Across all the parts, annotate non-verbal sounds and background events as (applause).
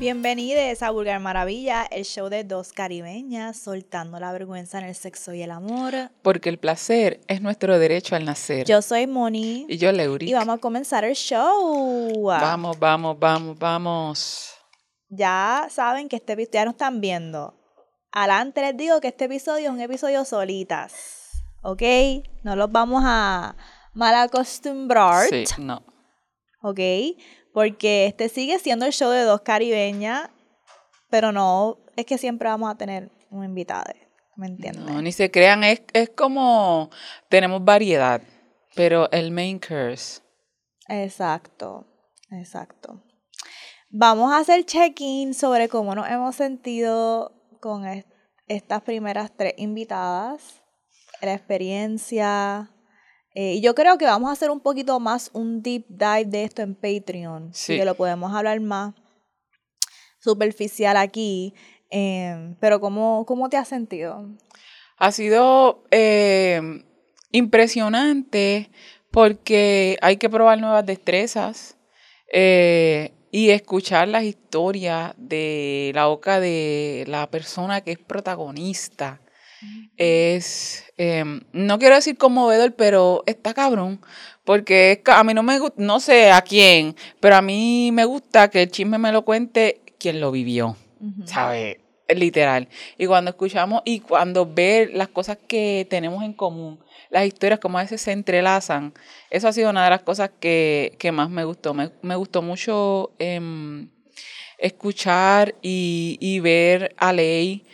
Bienvenidos a Vulgar Maravilla, el show de dos caribeñas soltando la vergüenza en el sexo y el amor. Porque el placer es nuestro derecho al nacer. Yo soy Moni. y yo, Leuri. Y vamos a comenzar el show. Vamos, vamos, vamos, vamos. Ya saben que este episodio, ya nos están viendo. Adelante les digo que este episodio es un episodio solitas. ¿Ok? No los vamos a mal acostumbrar. Sí, no. ¿Ok? Porque este sigue siendo el show de dos caribeñas, pero no, es que siempre vamos a tener un invitado, ¿me entiendes? No, ni se crean, es, es como tenemos variedad, pero el main curse. Exacto, exacto. Vamos a hacer check-in sobre cómo nos hemos sentido con est- estas primeras tres invitadas, la experiencia. Eh, y yo creo que vamos a hacer un poquito más un deep dive de esto en Patreon. Sí. Que lo podemos hablar más superficial aquí. em, pero ¿cómo, ¿cómo te has sentido? Ha sido eh, impresionante porque hay que probar nuevas destrezas eh, y escuchar las historias de la boca de la persona que es protagonista. Es, eh, no quiero decir conmovedor, pero está cabrón. Porque a mí no me gusta, no sé a quién, pero a mí me gusta que el chisme me lo cuente quien lo vivió. ¿sabes? Literal. Y cuando escuchamos y cuando ver las cosas que tenemos en común, las historias como a veces se entrelazan, eso ha sido una de las cosas que, que más me gustó. Me, me gustó mucho em, escuchar y, y ver a Ley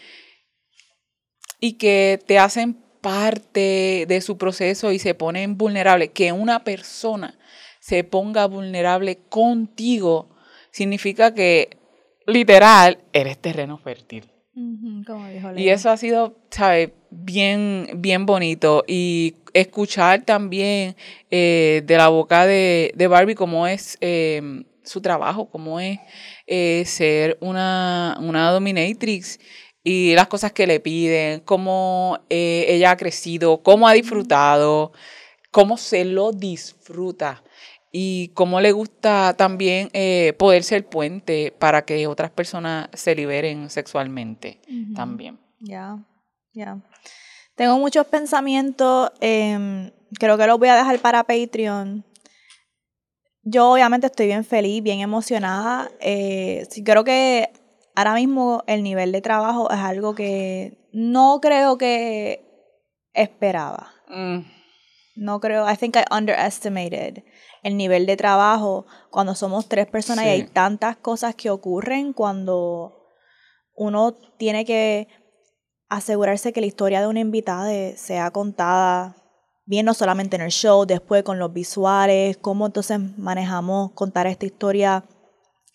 y que te hacen parte de su proceso y se ponen vulnerables. Que una persona se ponga vulnerable contigo significa que literal eres terreno fértil. Ujú, como dijo Y eso ha sido, ¿sabes? Bien, bien bonito. Y escuchar también eh, de la boca de, de Barbie cómo es eh, su trabajo, cómo es eh, ser una, una dominatrix y las cosas que le piden, cómo eh, ella ha crecido, cómo ha disfrutado, cómo se lo disfruta y cómo le gusta también eh, poder ser puente para que otras personas se liberen sexualmente también. Ya, ya. Tengo muchos pensamientos, em, creo que los voy a dejar para Patreon. Yo obviamente estoy bien feliz, bien emocionada. eh, creo que ahora mismo el nivel de trabajo es algo que no creo que esperaba. Mm, No creo, I think I underestimated el nivel de trabajo. Cuando somos tres personas y hay tantas cosas que ocurren cuando uno tiene que asegurarse que la historia de una invitada sea contada bien no solamente en el show, después con los visuales, cómo entonces manejamos contar esta historia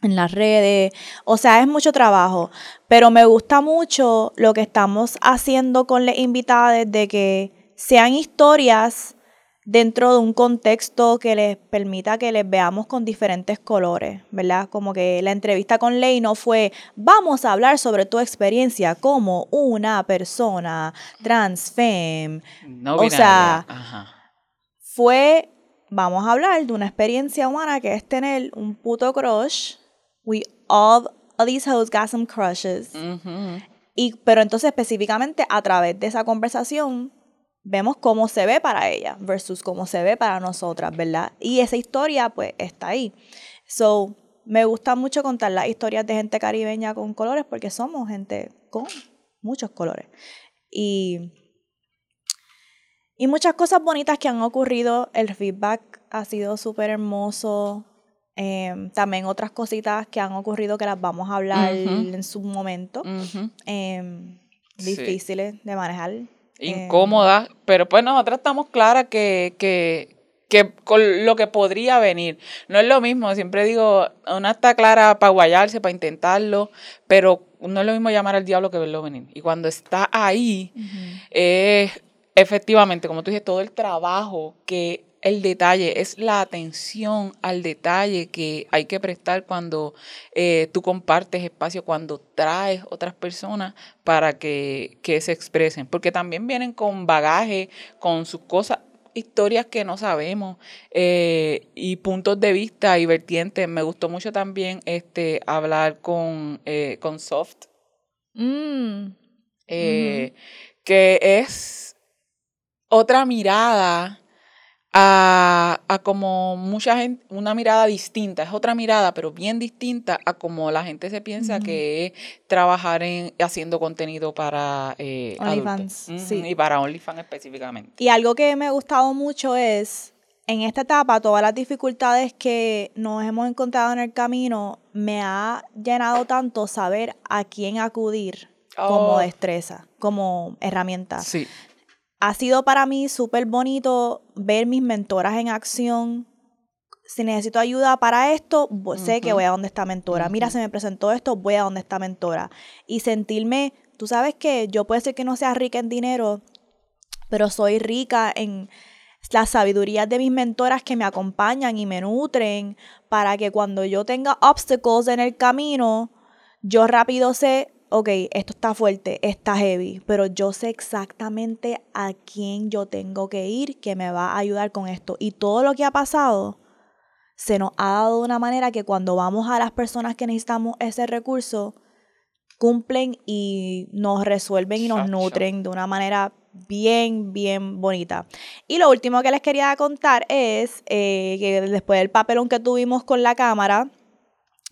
en las redes. O sea, es mucho trabajo, pero me gusta mucho lo que estamos haciendo con las invitadas de que sean historias dentro de un contexto que les permita que les veamos con diferentes colores, ¿verdad? Como que la entrevista con Ley no fue, vamos a hablar sobre tu experiencia como una persona trans femme, no O sea, ajá. fue, vamos a hablar de una experiencia humana que es tener un puto crush. We all, all these hoes got some crushes. Ujú. Y, pero entonces específicamente a través de esa conversación vemos cómo se ve para ella versus cómo se ve para nosotras, ¿verdad? Y esa historia pues está ahí. So, me gusta mucho contar las historias de gente caribeña con colores porque somos gente con muchos colores. Y, y muchas cosas bonitas que han ocurrido. El feedback ha sido súper hermoso. Em, también otras cositas que han ocurrido que las vamos a hablar en su momento em, difíciles de manejar. Incómoda, pero pues nosotras estamos claras que, que, que con lo que podría venir. No es lo mismo, siempre digo, una está clara para guayarse, para intentarlo, pero no es lo mismo llamar al diablo que verlo venir. Y cuando está ahí, es efectivamente, como tú dices, todo el trabajo que el detalle, es la atención al detalle que hay que prestar cuando eh, tú compartes espacio, cuando traes otras personas para que, que se expresen. Porque también vienen con bagaje, con sus cosas, historias que no sabemos eh, y puntos de vista y vertientes. Me gustó mucho también este hablar con, eh, con Soft, Mm, eh, que es otra mirada a, a como mucha gente, una mirada distinta, es otra mirada, pero bien distinta a como la gente se piensa que es trabajar en haciendo contenido para eh, OnlyFans, sí. Y para OnlyFans específicamente. Y algo que me ha gustado mucho es, en esta etapa, todas las dificultades que nos hemos encontrado en el camino, me ha llenado tanto saber a quién acudir como Oh. destreza, como herramienta. Sí. Ha sido para mí súper bonito ver mis mentoras en acción. Si necesito ayuda para esto, sé que voy a donde está mentora. Mira, Ujú. se me presentó esto, voy a donde está mentora. Y sentirme, tú sabes que yo puede ser que no sea rica en dinero, pero soy rica en las sabidurías de mis mentoras que me acompañan y me nutren para que cuando yo tenga obstacles en el camino, yo rápido sé, ok, esto está fuerte, está heavy, pero yo sé exactamente a quién yo tengo que ir que me va a ayudar con esto. Y todo lo que ha pasado se nos ha dado de una manera que cuando vamos a las personas que necesitamos ese recurso, cumplen y nos resuelven y nos nutren de una manera bien, bien bonita. Y lo último que les quería contar es eh, que después del papelón que tuvimos con la cámara,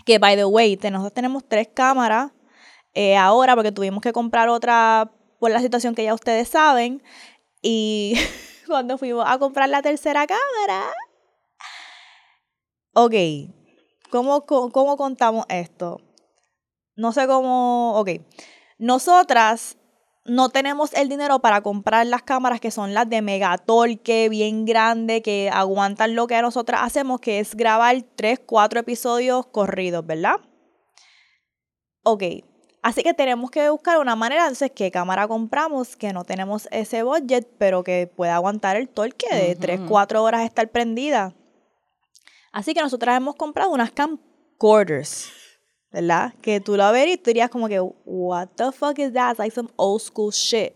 que by the way, nosotros tenemos tres cámaras eh, ahora porque tuvimos que comprar otra por la situación que ya ustedes saben. Y (laughs) cuando fuimos a comprar la tercera cámara, ok, ¿cómo, cómo contamos esto? No sé cómo, ok, nosotras no tenemos el dinero para comprar las cámaras que son las de megatorque, bien grande, que aguantan lo que nosotras hacemos, que es grabar 3, 4 episodios corridos, ¿verdad? Ok, así que tenemos que buscar una manera, entonces, ¿qué cámara compramos? Que no tenemos ese budget, pero que pueda aguantar el torque de Ujú. 3, 4 horas estar prendida. Así que nosotras hemos comprado unas camcorders. ¿verdad? Que tú la verías y tú dirías como que, what the fuck is that? It's like some old school shit.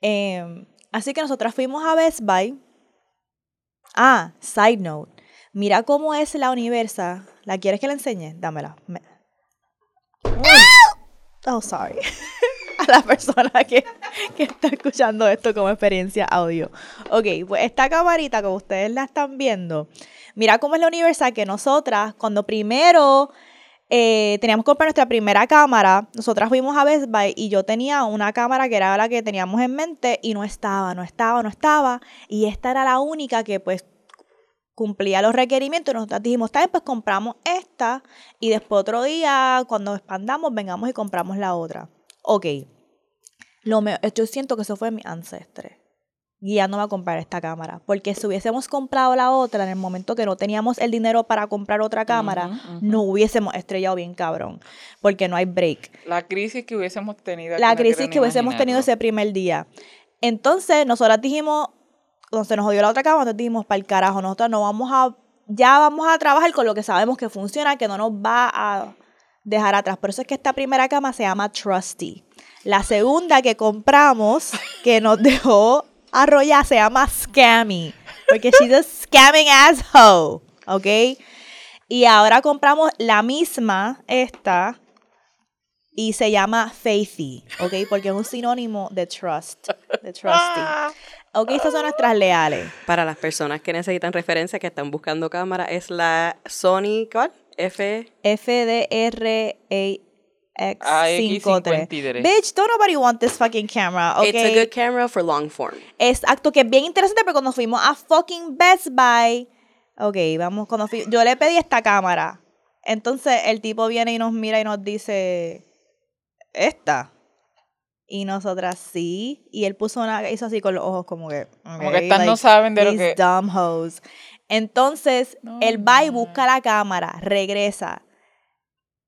Em, así que nosotras fuimos a Best Buy. Ah, side note. Mira cómo es la Universa. ¿La quieres que la enseñe? Dámela. Me- Oh, sorry. (laughs) a la persona que, que está escuchando esto como experiencia audio. Ok, pues esta camarita, como ustedes la están viendo, mira cómo es la Universa que nosotras, cuando primero eh, teníamos que comprar nuestra primera cámara, nosotras fuimos a Best Buy y yo tenía una cámara que era la que teníamos en mente y no estaba, no estaba, no estaba. Y esta era la única que pues cumplía los requerimientos. Y nosotros dijimos, bien, pues compramos esta y después otro día, cuando expandamos, vengamos y compramos la otra. Ok. Lo me- yo siento que eso fue mi ancestre guiándome a comprar esta cámara. Porque si hubiésemos comprado la otra en el momento que no teníamos el dinero para comprar otra cámara, ujú. no hubiésemos estrellado bien cabrón. Porque no hay break. La crisis que hubiésemos tenido. La crisis que hubiésemos tenido ese primer día. Entonces, nosotras dijimos, cuando se nos jodió la otra cámara, nosotros dijimos, para el carajo, nosotros no vamos a, ya vamos a trabajar con lo que sabemos que funciona, que no nos va a dejar atrás. Por eso es que esta primera cama se llama Trusty. La segunda que compramos, que nos dejó arrollar, se llama Scammy. Porque she's a scamming asshole. ¿Ok? Y ahora compramos la misma, esta, y se llama Faithy, ¿ok? Porque es un sinónimo de trust, de trusty. Ok, estas son nuestras leales. Para las personas que necesitan referencia, que están buscando cámara, es la Sony, ¿cuál? F. FDRAX53. AX53. Bitch, don't nobody want this fucking camera, ok? It's a good camera for long form. Exacto, que es bien interesante, pero cuando fuimos a fucking Best Buy, ok, vamos, cuando fui, yo le pedí esta cámara. Entonces el tipo viene y nos mira y nos dice, esta. Y nosotras sí. Y él puso una, hizo así con los ojos como que. Como ok, que estas no saben de lo que- dumb hoes. Entonces, No, él va y busca la cámara, regresa,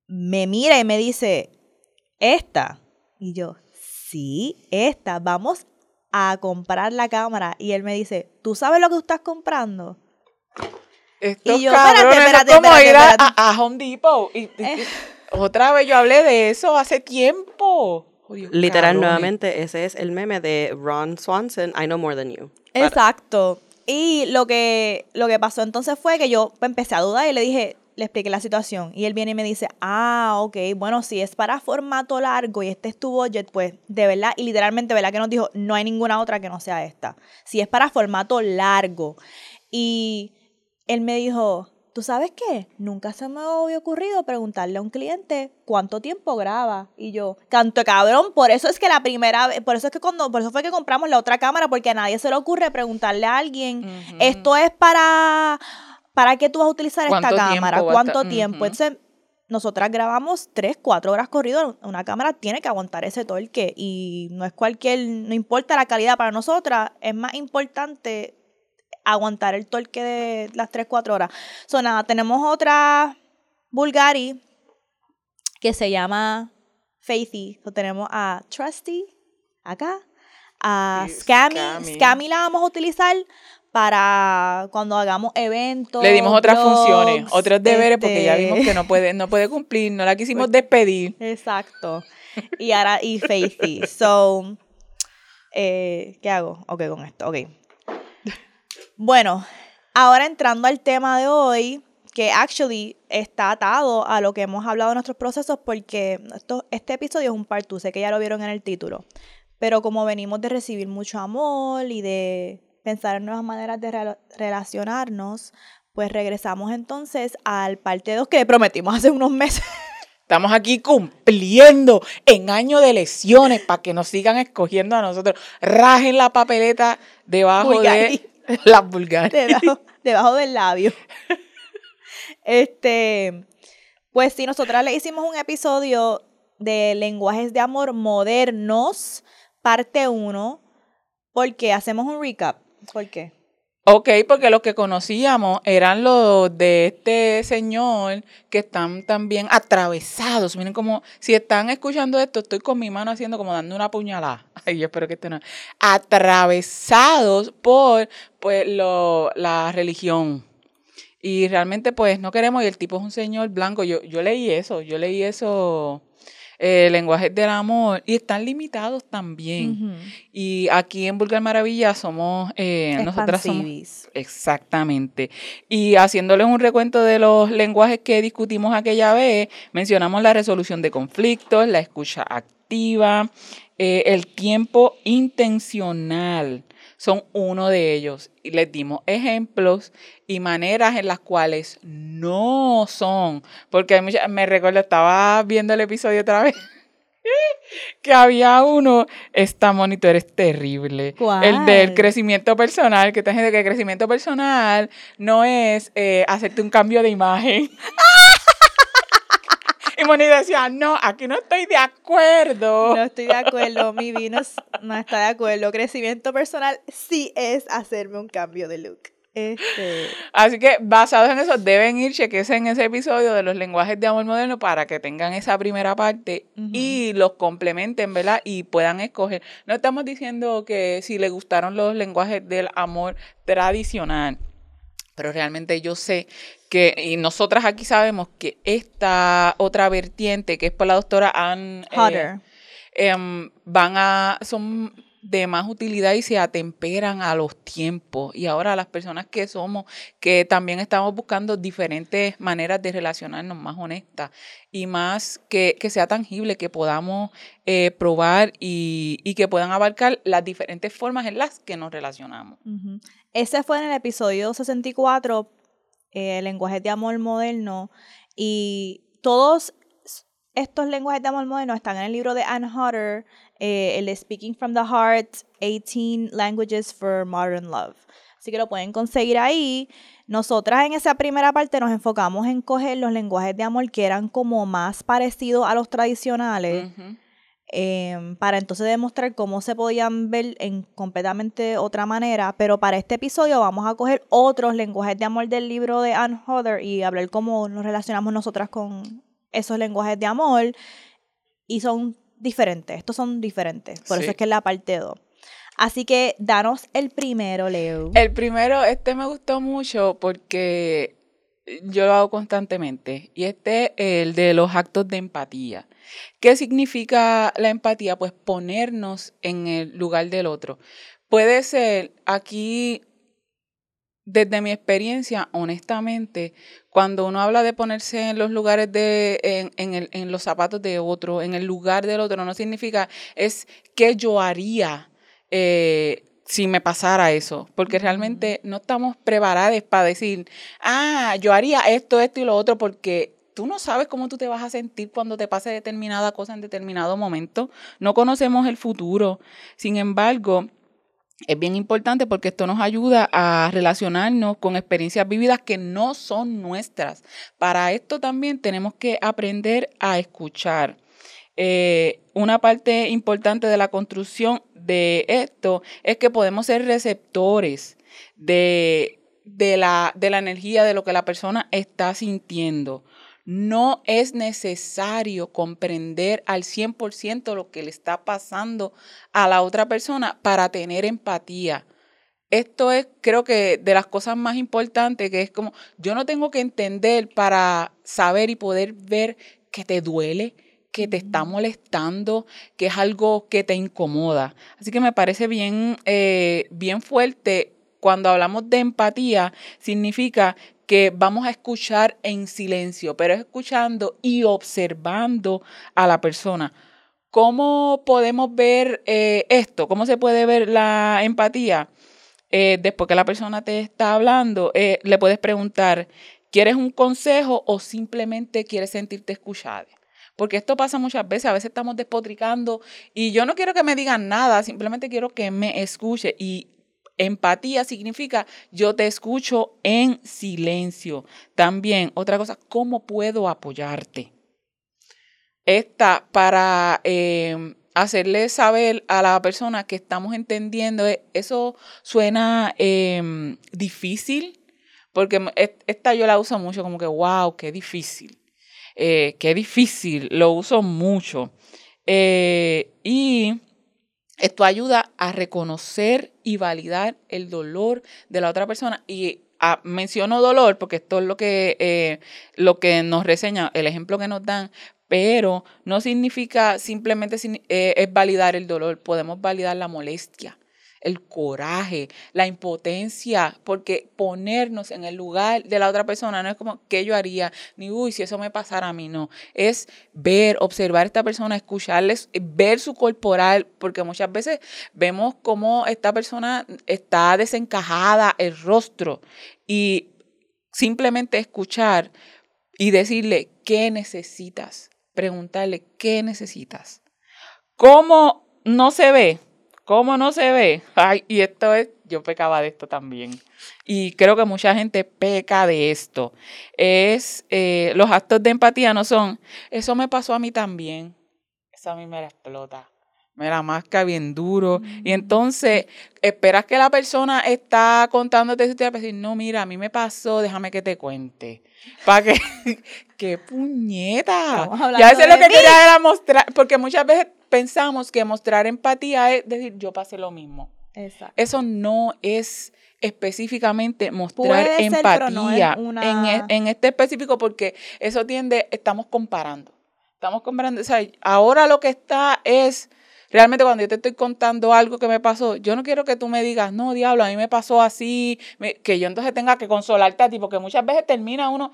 me mira y me dice, esta. Y yo, sí, esta, vamos a comprar la cámara. Y él me dice, ¿tú sabes lo que tú estás comprando? Estos Y yo, espérate, espérate, es como espérate, ir a, a- Home Depot. Y, Eh. (laughs) otra vez yo hablé de eso hace tiempo. Literal, cabrones. nuevamente, ese es el meme de Ron Swanson, I know more than you. Exacto. Y lo que, lo que pasó entonces fue que yo empecé a dudar y le dije, le expliqué la situación. Y él viene y me dice, ah, ok, bueno, si es para formato largo y este es tu budget, pues de verdad, y literalmente, ¿verdad? Que nos dijo, no hay ninguna otra que no sea esta. Si es para formato largo. Y él me dijo, ¿tú sabes qué? Nunca se me había ocurrido preguntarle a un cliente cuánto tiempo graba. Y yo, canto cabrón, por eso es que la primera vez, por eso es que cuando, por eso fue que compramos la otra cámara, porque a nadie se le ocurre preguntarle a alguien, esto es para, ¿para qué tú vas a utilizar esta ¿Cuánto tiempo cámara? ¿Cuánto estar? tiempo? Entonces, nosotras grabamos 3, 4 horas corrido. Una cámara tiene que aguantar ese torque y no es cualquier, no importa la calidad para nosotras, es más importante aguantar el torque de las 3, 4 horas. So, nada, tenemos otra Bulgari que se llama Faithy. So, tenemos a Trusty acá, a Scammy. Scammy. Scammy la vamos a utilizar para cuando hagamos eventos. Le dimos otras funciones, otros deberes, porque ya este, vimos que no puede, no puede cumplir, no la quisimos despedir. Exacto. Y ahora, y Faithy. So, eh, ¿qué hago? Ok, con esto, ok. Bueno, ahora entrando al tema de hoy, que actually está atado a lo que hemos hablado en nuestros procesos, porque esto, este episodio es un part 2, sé que ya lo vieron en el título, pero como venimos de recibir mucho amor y de pensar en nuevas maneras de rela- relacionarnos, pues regresamos entonces al parte 2 que prometimos hace unos meses. (laughs) Estamos aquí cumpliendo en año de lesiones para que nos sigan escogiendo a nosotros. Rajen la papeleta debajo de (laughs) las vulgares. debajo, del labio. Este, pues sí, nosotras le hicimos un episodio de lenguajes de amor modernos, parte 1, porque hacemos un recap. ¿Por qué? Ok, porque los que conocíamos eran los de este señor que están también atravesados. Miren como, si están escuchando esto, estoy con mi mano haciendo como dando una puñalada. (laughs) Ay, yo espero que esto no. Atravesados por pues, lo, la religión. Y realmente pues no queremos, y el tipo es un señor blanco. Yo, yo leí eso, yo leí eso, eh, lenguajes del amor, y están limitados también. Y aquí en Vulgar Maravilla somos, eh, nosotras somos. Exactamente. Y haciéndoles un recuento de los lenguajes que discutimos aquella vez, mencionamos la resolución de conflictos, la escucha activa, eh, el tiempo intencional. Son uno de ellos. Y les dimos ejemplos y maneras en las cuales no son. Porque hay mucha- me recuerdo, estaba viendo el episodio otra vez. (laughs) que había uno, esta monitor es terrible. El del crecimiento personal, que te gente que el crecimiento personal no es eh, hacerte un cambio de imagen. (laughs) y Moni decía, no, aquí no estoy de acuerdo. No estoy de acuerdo, mi vino no está de acuerdo. Crecimiento personal sí es hacerme un cambio de look. Este, Así que basados en eso, deben ir, chequense en ese episodio de los lenguajes de amor moderno para que tengan esa primera parte y los complementen, ¿verdad? Y puedan escoger. No estamos diciendo que si les gustaron los lenguajes del amor tradicional, pero realmente yo sé que, y nosotras aquí sabemos que esta otra vertiente, que es por la doctora Ann eh, Hotter. em, van a, son de más utilidad y se atemperan a los tiempos. Y ahora las personas que somos, que también estamos buscando diferentes maneras de relacionarnos más honestas y más que, que sea tangible, que podamos eh, probar y, y que puedan abarcar las diferentes formas en las que nos relacionamos. Ese fue en el episodio 64, eh, lenguajes de amor moderno, y todos estos lenguajes de amor moderno están en el libro de Anne Hodder, eh, el Speaking from the Heart, 18 Languages for Modern Love. Así que lo pueden conseguir ahí. Nosotras en esa primera parte nos enfocamos en coger los lenguajes de amor que eran como más parecidos a los tradicionales Ujú. Em, para entonces demostrar cómo se podían ver en completamente otra manera, pero para este episodio vamos a coger otros lenguajes de amor del libro de Anne Hodder y hablar cómo nos relacionamos nosotras con esos lenguajes de amor y son diferentes, estos son diferentes, por Sí. eso es que es la parte 2. Así que danos el primero, Leo. El primero, este me gustó mucho porque yo lo hago constantemente y este es el de los actos de empatía. ¿Qué significa la empatía? Pues ponernos en el lugar del otro. Puede ser aquí, desde mi experiencia, honestamente, cuando uno habla de ponerse en los lugares de, en, en, el, en los zapatos de otro, en el lugar del otro, no significa es que yo haría. Eh, si me pasara eso, porque realmente no estamos preparados para decir, ah, yo haría esto, esto y lo otro, porque tú no sabes cómo tú te vas a sentir cuando te pase determinada cosa en determinado momento. No conocemos el futuro. Sin embargo, es bien importante porque esto nos ayuda a relacionarnos con experiencias vividas que no son nuestras. Para esto también tenemos que aprender a escuchar. Eh, una parte importante de la construcción de esto es que podemos ser receptores de, de, la, de la energía, de lo que la persona está sintiendo. No es necesario comprender al 100% lo que le está pasando a la otra persona para tener empatía. Esto es, creo que, de las cosas más importantes, que es como, yo no tengo que entender para saber y poder ver que te duele, que te está molestando, que es algo que te incomoda. Así que me parece bien, eh, bien fuerte cuando hablamos de empatía, significa que vamos a escuchar en silencio, pero escuchando y observando a la persona. ¿Cómo podemos ver eh, esto? ¿Cómo se puede ver la empatía? Eh, después que la persona te está hablando, le puedes preguntar, ¿quieres un consejo o simplemente quieres sentirte escuchada? Porque esto pasa muchas veces, a veces estamos despotricando y yo no quiero que me digan nada, simplemente quiero que me escuche y empatía significa yo te escucho en silencio. También, otra cosa, ¿cómo puedo apoyarte? Esta para em, hacerle saber a la persona que estamos entendiendo, e, eso suena em, difícil, porque esta yo la uso mucho como que, wow, qué difícil. Eh, qué difícil, lo uso mucho. Eh, y esto ayuda a reconocer y validar el dolor de la otra persona. Y ah, menciono dolor porque esto es lo que, eh, lo que nos reseña, el ejemplo que nos dan, pero no significa simplemente es validar el dolor, podemos validar la molestia el coraje, la impotencia, porque ponernos en el lugar de la otra persona no es como qué yo haría, ni uy, si eso me pasara a mí, no. Es ver, observar a esta persona, escucharles, ver su corporal, porque muchas veces vemos cómo esta persona está desencajada, el rostro, y simplemente escuchar y decirle, ¿qué necesitas? Preguntarle, ¿qué necesitas? ¿Cómo no se ve? ¿Cómo no se ve? Ay, y esto es, yo pecaba de esto también. Y creo que mucha gente peca de esto. Es, eh, los actos de empatía no son, eso me pasó a mí también. Eso a mí me la explota. Me la masca bien duro. Y mm. entonces, esperas que la persona está contándote su historia para decir, no, mira, a mí me pasó, déjame que te cuente. Para que, (laughs) qué puñeta. Ya eso es lo que quería era mostrar, porque muchas veces pensamos que mostrar empatía es decir, yo pasé lo mismo. Exacto. Eso no es específicamente mostrar empatía en, en, este específico porque eso tiende, estamos comparando. Estamos comparando, o sea, ahora lo que está es, realmente cuando yo te estoy contando algo que me pasó, yo no quiero que tú me digas, no, diablo, a mí me pasó así, que yo entonces tenga que consolarte a ti, porque muchas veces termina uno,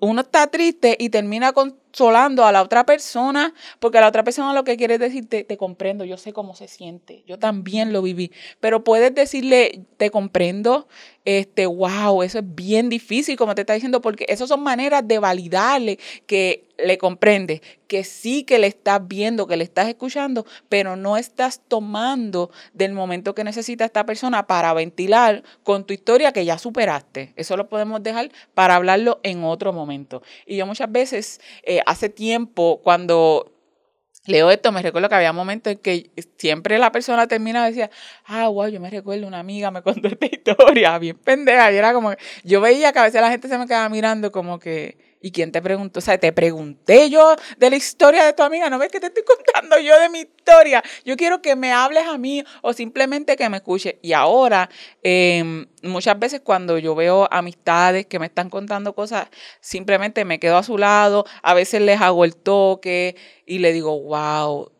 uno está triste y termina consolando a la otra persona, porque la otra persona lo que quiere es decirte, te comprendo, yo sé cómo se siente, yo también lo viví, pero puedes decirle, te comprendo, este, wow, eso es bien difícil, como te está diciendo, porque esas son maneras de validarle que le comprende, que sí que le estás viendo, que le estás escuchando, pero no estás tomando del momento que necesita esta persona para ventilar con tu historia que ya superaste. Eso lo podemos dejar para hablarlo en otro momento. Y yo muchas veces, eh, hace tiempo, cuando leo esto, me recuerdo que había momentos en que siempre la persona termina y decía, ah, wow, yo me recuerdo, una amiga me contó esta (laughs) historia, bien pendeja, y era como, yo veía que a veces la gente se me quedaba mirando como que, ¿Y quién te preguntó? O sea, te pregunté yo de la historia de tu amiga. ¿No ves que te estoy (laughs) contando yo de mi historia? Yo quiero que me hables a mí o simplemente que me escuches. Y ahora, em, muchas veces cuando yo veo amistades que me están contando cosas, simplemente me quedo a su lado. A veces les hago el toque y le digo, wow,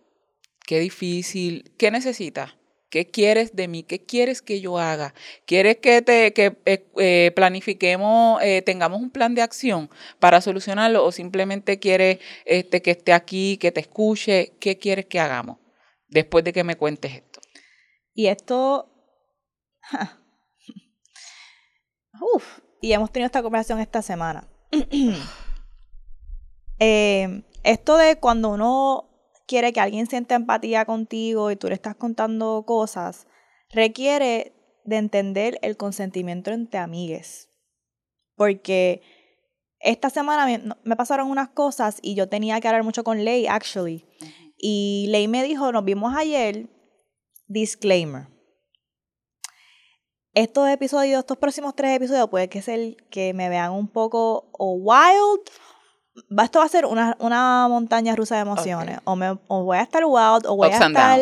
qué difícil. ¿Qué necesitas? ¿Qué quieres de mí? ¿Qué quieres que yo haga? ¿Quieres que, te, que eh, eh, planifiquemos, eh, tengamos un plan de acción para solucionarlo o simplemente quieres este, que esté aquí, que te escuche? ¿Qué quieres que hagamos después de que me cuentes esto? Y esto... (laughs) Uf, y hemos tenido esta conversación esta semana. (clears throat) esto de cuando uno quiere que alguien sienta empatía contigo y tú le estás contando cosas, requiere de entender el consentimiento entre amigues. Porque esta semana me, pasaron unas cosas y yo tenía que hablar mucho con Ley, actually. Y Ley me dijo, nos vimos ayer, disclaimer. Estos episodios, estos próximos tres episodios, puede que el que me vean un poco o wild esto va a ser una, una montaña rusa de emociones. O, me, o voy a estar wild o voy a estar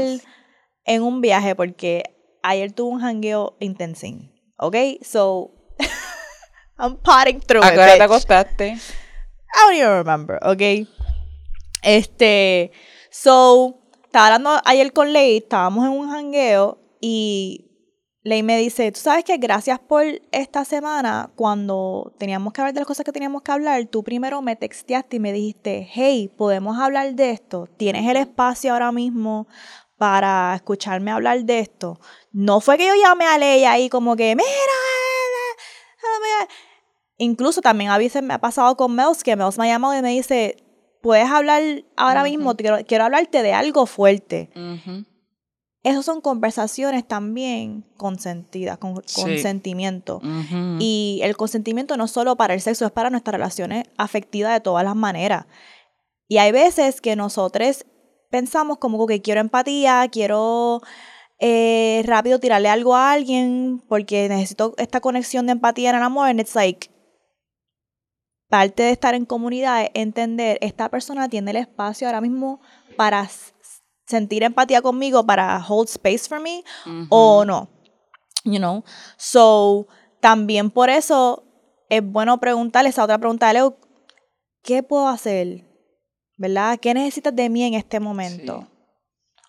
en un viaje porque ayer tuve un jangueo intensín. ¿Ok? So, (laughs) I'm potting through ¿A qué te acostaste? I don't even remember, ¿ok? Este, so, estaba hablando ayer con Ley, estábamos en un jangueo y Ley me dice, tú sabes que gracias por esta semana, cuando teníamos que hablar de las cosas que teníamos que hablar, tú primero me texteaste y me dijiste, hey, podemos hablar de esto, tienes el espacio ahora mismo para escucharme hablar de esto. No fue que yo llamé a Ley ahí como que, mira, incluso también a veces me ha pasado con Mels, que Mels me ha llamado y me dice, puedes hablar ahora mismo, quiero, quiero, hablarte de algo fuerte. Esas son conversaciones también consentidas, con consentimiento. Y el consentimiento no solo para el sexo, es para nuestras relaciones afectivas de todas las maneras. Y hay veces que nosotros pensamos como que quiero empatía, quiero eh, rápido tirarle algo a alguien porque necesito esta conexión de empatía en el amor. And it's like, parte de estar en comunidad es entender, esta persona tiene el espacio ahora mismo para sentir empatía conmigo para hold space for me o no. You know? So, también por eso es bueno preguntarle esa otra pregunta, Leo, ¿qué puedo hacer? ¿Verdad? ¿Qué necesitas de mí en este momento?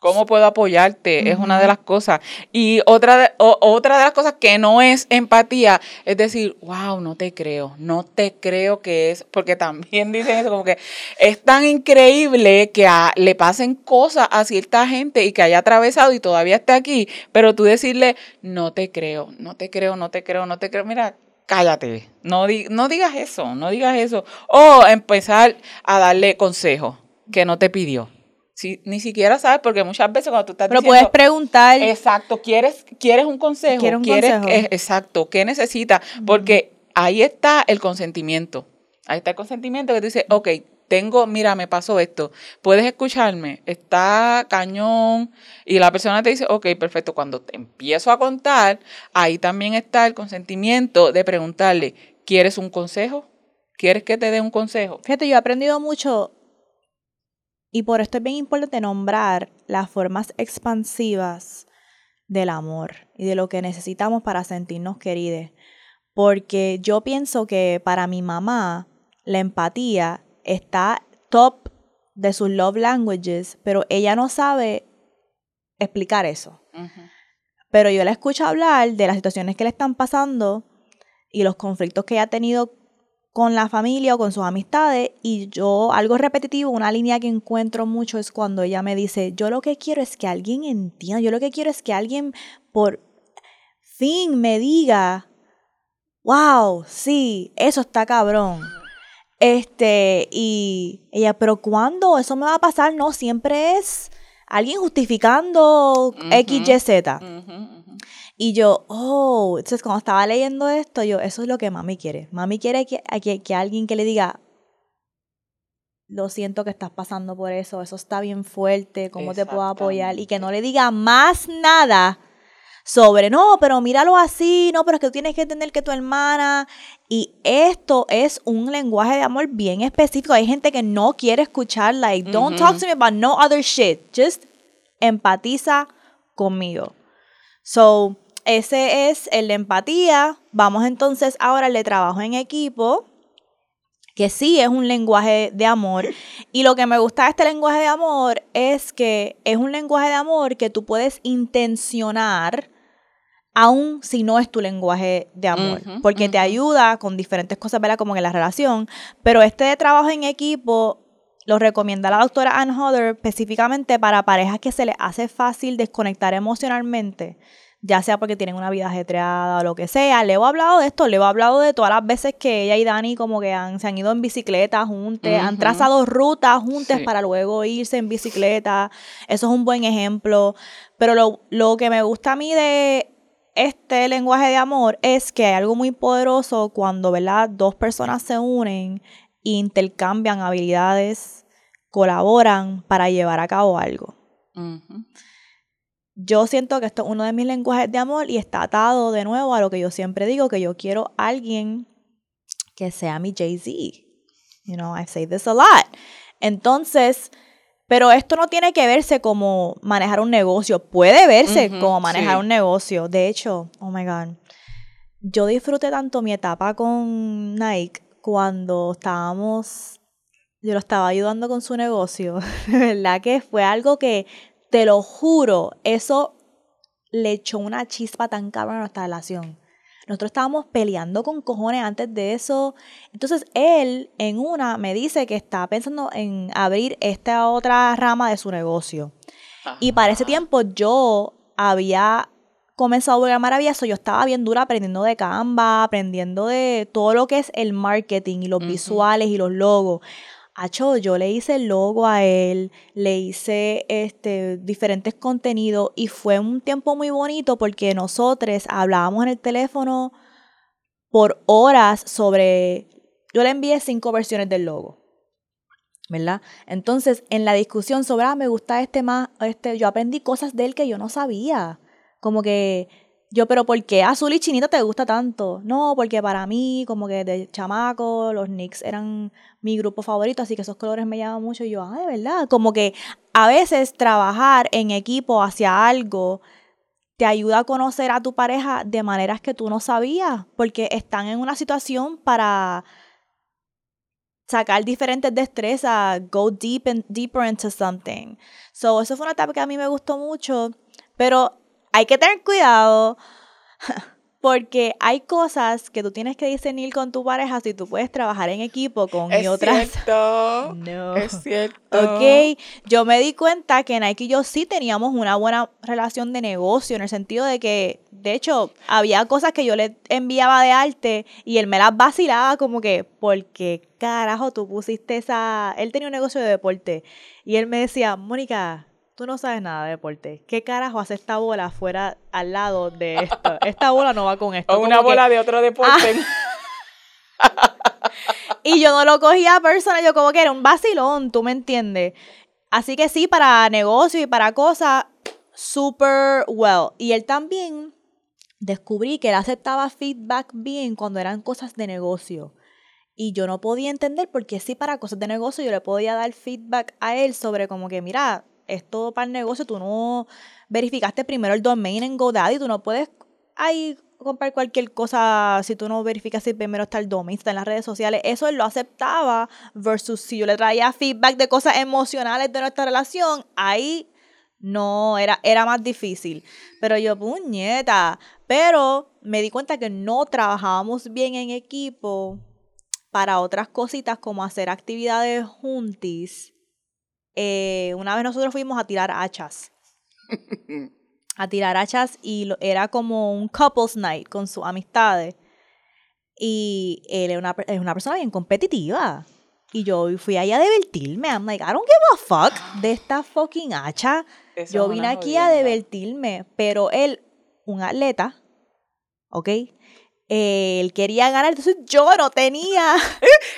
¿Cómo puedo apoyarte? Es una de las cosas. Y otra de, otra de las cosas que no es empatía es decir, wow, no te creo, no te creo que es, porque también dicen eso, como que es tan increíble que le pasen cosas a cierta gente y que haya atravesado y todavía esté aquí, pero tú decirle, no te creo, no te creo, no te creo, no te creo, mira, cállate, no, no digas eso, no digas eso. O empezar a darle consejo que no te pidió. Si, ni siquiera sabes, porque muchas veces cuando tú estás Pero puedes preguntar. Exacto, ¿quieres, quieres un consejo? ¿Quieres un consejo? exacto, ¿qué necesitas? Porque ahí está el consentimiento. Ahí está el consentimiento que tú dices, ok, tengo, mira, me pasó esto, puedes escucharme, está cañón, y la persona te dice, ok, perfecto, cuando te empiezo a contar, ahí también está el consentimiento de preguntarle, ¿quieres un consejo? ¿Quieres que te dé un consejo? Fíjate, yo he aprendido mucho y por esto es bien importante nombrar las formas expansivas del amor y de lo que necesitamos para sentirnos queridos. Porque yo pienso que para mi mamá la empatía está top de sus love languages, pero ella no sabe explicar eso. Pero yo la escucho hablar de las situaciones que le están pasando y los conflictos que ella ha tenido con la familia o con sus amistades y yo algo repetitivo, una línea que encuentro mucho es cuando ella me dice, yo lo que quiero es que alguien entienda, yo lo que quiero es que alguien por fin me diga, wow, sí, eso está cabrón. Este, y ella, pero ¿cuándo eso me va a pasar? No, siempre es alguien justificando X, Y, Z. Y yo, oh, entonces cuando estaba leyendo esto, yo, eso es lo que mami quiere. Mami quiere que, que, alguien que le diga, lo siento que estás pasando por eso, eso está bien fuerte, ¿cómo te puedo apoyar? Y que no le diga más nada sobre, no, pero míralo así, no, pero es que tú tienes que entender que tu hermana, y esto es un lenguaje de amor bien específico. Hay gente que no quiere escuchar, like, don't talk to me about no other shit, just empatiza conmigo. So, ese es el de empatía. Vamos entonces ahora al de trabajo en equipo que sí es un lenguaje de amor. Y lo que me gusta de este lenguaje de amor es que es un lenguaje de amor que tú puedes intencionar aun si no es tu lenguaje de amor, porque te ayuda con diferentes cosas, ¿verdad? Como en la relación, pero este de trabajo en equipo lo recomienda la doctora Ann Hodder específicamente para parejas que se les hace fácil desconectar emocionalmente ya sea porque tienen una vida ajetreada o lo que sea. Le he hablado de esto, le he hablado de todas las veces que ella y Dani como que han, se han ido en bicicleta juntos, han trazado rutas juntas para luego irse en bicicleta. Eso es un buen ejemplo. Pero lo, lo que me gusta a mí de este lenguaje de amor es que hay algo muy poderoso cuando, ¿verdad? Dos personas se unen e intercambian habilidades, colaboran para llevar a cabo algo yo siento que esto es uno de mis lenguajes de amor y está atado de nuevo a lo que yo siempre digo, que yo quiero alguien que sea mi Jay-Z. You know, I say this a lot. Entonces, pero esto no tiene que verse como manejar un negocio. Puede verse como manejar un negocio. De hecho, oh my God, yo disfruté tanto mi etapa con Nike cuando estábamos, yo lo estaba ayudando con su negocio. (laughs) ¿Verdad que fue algo que te lo juro, eso le echó una chispa tan cabrón a nuestra relación. Nosotros estábamos peleando con cojones antes de eso. Entonces él en una me dice que está pensando en abrir esta otra rama de su negocio. Y para ese tiempo yo había comenzado a ver maravilloso. Yo estaba bien dura aprendiendo de Canva, aprendiendo de todo lo que es el marketing y los visuales y los logos. Acho, yo le hice el logo a él, le hice este, diferentes contenidos y fue un tiempo muy bonito porque nosotros hablábamos en el teléfono por horas sobre... Yo le envié cinco versiones del logo. ¿verdad? Entonces, en la discusión sobre, ah, me gusta este más, este, yo aprendí cosas de él que yo no sabía. Como que yo, pero ¿por qué azul y chinita te gusta tanto? No, porque para mí, como que de chamaco, los Knicks eran mi grupo favorito, así que esos colores me llaman mucho. Y yo, ah, de verdad. Como que a veces trabajar en equipo hacia algo te ayuda a conocer a tu pareja de maneras que tú no sabías, porque están en una situación para sacar diferentes destrezas, go deep deeper into something. So, eso fue una etapa que a mí me gustó mucho, pero hay que tener cuidado (laughs) porque hay cosas que tú tienes que discernir con tu pareja si tú puedes trabajar en equipo con es y otras. Cierto, (laughs) no. Es cierto. Ok, yo me di cuenta que Nike y yo sí teníamos una buena relación de negocio en el sentido de que, de hecho, había cosas que yo le enviaba de arte y él me las vacilaba como que, porque carajo tú pusiste esa. Él tenía un negocio de deporte y él me decía, Mónica tú no sabes nada de deporte. ¿Qué carajo hace esta bola fuera al lado de esto? Esta bola no va con (laughs) esto. O una bola de otro deporte. Ah. (laughs) y yo no lo cogía a persona, yo como que era un vacilón, tú me entiendes. Así que sí, para negocio y para cosas, super well. Y él también descubrí que él aceptaba feedback bien cuando eran cosas de negocio. Y yo no podía entender por qué sí para cosas de negocio yo le podía dar feedback a él sobre como que, mira, esto para el negocio, tú no verificaste primero el domain en GoDaddy, tú no puedes ahí comprar cualquier cosa si tú no verificas si primero está el domain, está en las redes sociales. Eso él lo aceptaba versus si yo le traía feedback de cosas emocionales de nuestra relación, ahí no, era, era más difícil. Pero yo, puñeta. Pero me di cuenta que no trabajábamos bien en equipo para otras cositas como hacer actividades juntis eh, una vez nosotros fuimos a tirar hachas. (laughs) a tirar hachas y era como un couples night con sus amistades. Y él es una, es una persona bien competitiva. Y yo fui ahí a divertirme. I'm like, I don't give a fuck de esta fucking hacha. yo vine aquí a divertirme. Pero él, un atleta, ¿ok? Eh, él quería ganar, entonces yo no tenía. (laughs)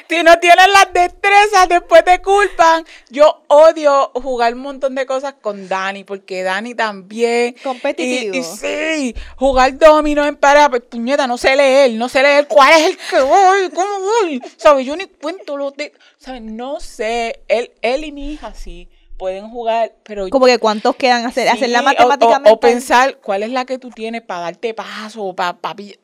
Si no tienes las destrezas, después te culpan. Yo odio jugar un montón de cosas con Dani, porque Dani también. Competitivo. Y, y sí, jugar domino en pareja, pues puñeta, no sé leer, no sé leer cuál es el que voy, cómo voy. ¿Sabes? Yo ni cuento los de. ¿Sabes? No sé. Él, él y mi hija sí pueden jugar, pero Como que cuántos quedan hacer, hacer la Sí, o- matemática o, pensar cuál es la que tú tienes para darte paso, o para,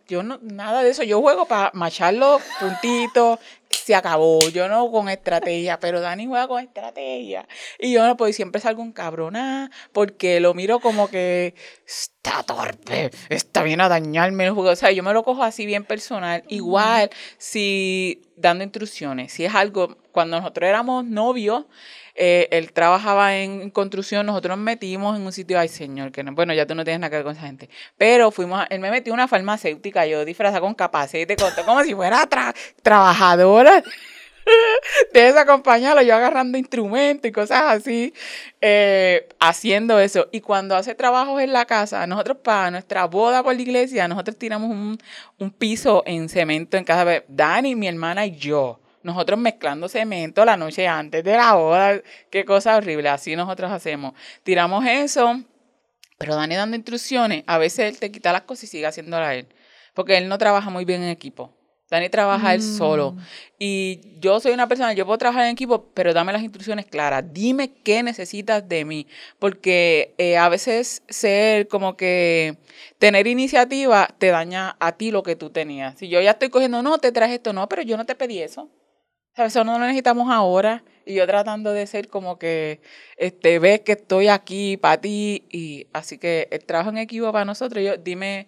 yo no, nada de eso, yo juego para machar los puntitos, se acabó, yo no con estrategia, pero Dani juega con estrategia, y yo no puedo, y siempre salgo un cabrona, porque lo miro como que está torpe, está bien a dañarme el juego, o sea, yo me lo cojo así bien personal, igual si dando instrucciones, si es algo, cuando nosotros éramos novios, eh, él trabajaba en construcción, nosotros nos metimos en un sitio, ay señor, que no, bueno, ya tú no tienes nada que ver con esa gente, pero fuimos, a- él me metió una farmacéutica, yo disfrazada con capacete, con como si fuera tra- trabajadora (laughs) de esa compañía, yo agarrando instrumentos y cosas así, eh, haciendo eso. Y cuando hace trabajos en la casa, nosotros para nuestra boda por la iglesia, nosotros tiramos un, un piso en cemento en casa, Dani, mi hermana y yo. Nosotros mezclando cemento la noche antes de la boda, qué cosa horrible, así nosotros hacemos. Tiramos eso, pero Dani dando instrucciones, a veces él te quita las cosas y sigue haciéndolas él, porque él no trabaja muy bien en equipo. Dani trabaja él solo. Y yo soy una persona, yo puedo trabajar en equipo, pero dame las instrucciones claras. Dime qué necesitas de mí. Porque eh, a veces ser como que tener iniciativa te daña a ti lo que tú tenías. Si yo ya estoy cogiendo, no, te traje esto, no, pero yo no te pedí eso. Eso no lo necesitamos ahora. Y yo tratando de ser como que, este, ves que estoy aquí para ti. Y así que el trabajo en equipo para nosotros, yo, dime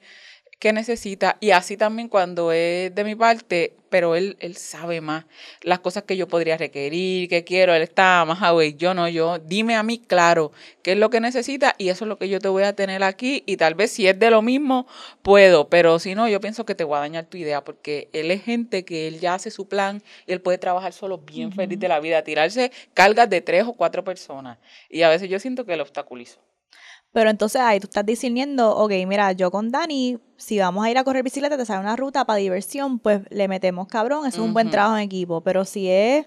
qué necesita. Y así también cuando es de mi parte, pero él, él sabe más las cosas que yo podría requerir, que quiero. Él está más away. Yo no, yo, dime a mí claro qué es lo que necesita y eso es lo que yo te voy a tener aquí. Y tal vez si es de lo mismo, puedo. Pero si no, yo pienso que te voy a dañar tu idea porque él es gente que él ya hace su plan y él puede trabajar solo bien feliz de la vida, tirarse cargas de tres o cuatro personas. Y a veces yo siento que lo obstaculizo. Pero entonces ahí tú estás diciendo, ok, mira, yo con Dani, si vamos a ir a correr bicicleta, te sale una ruta para diversión, pues le metemos cabrón, eso es un buen trabajo en equipo. Pero si es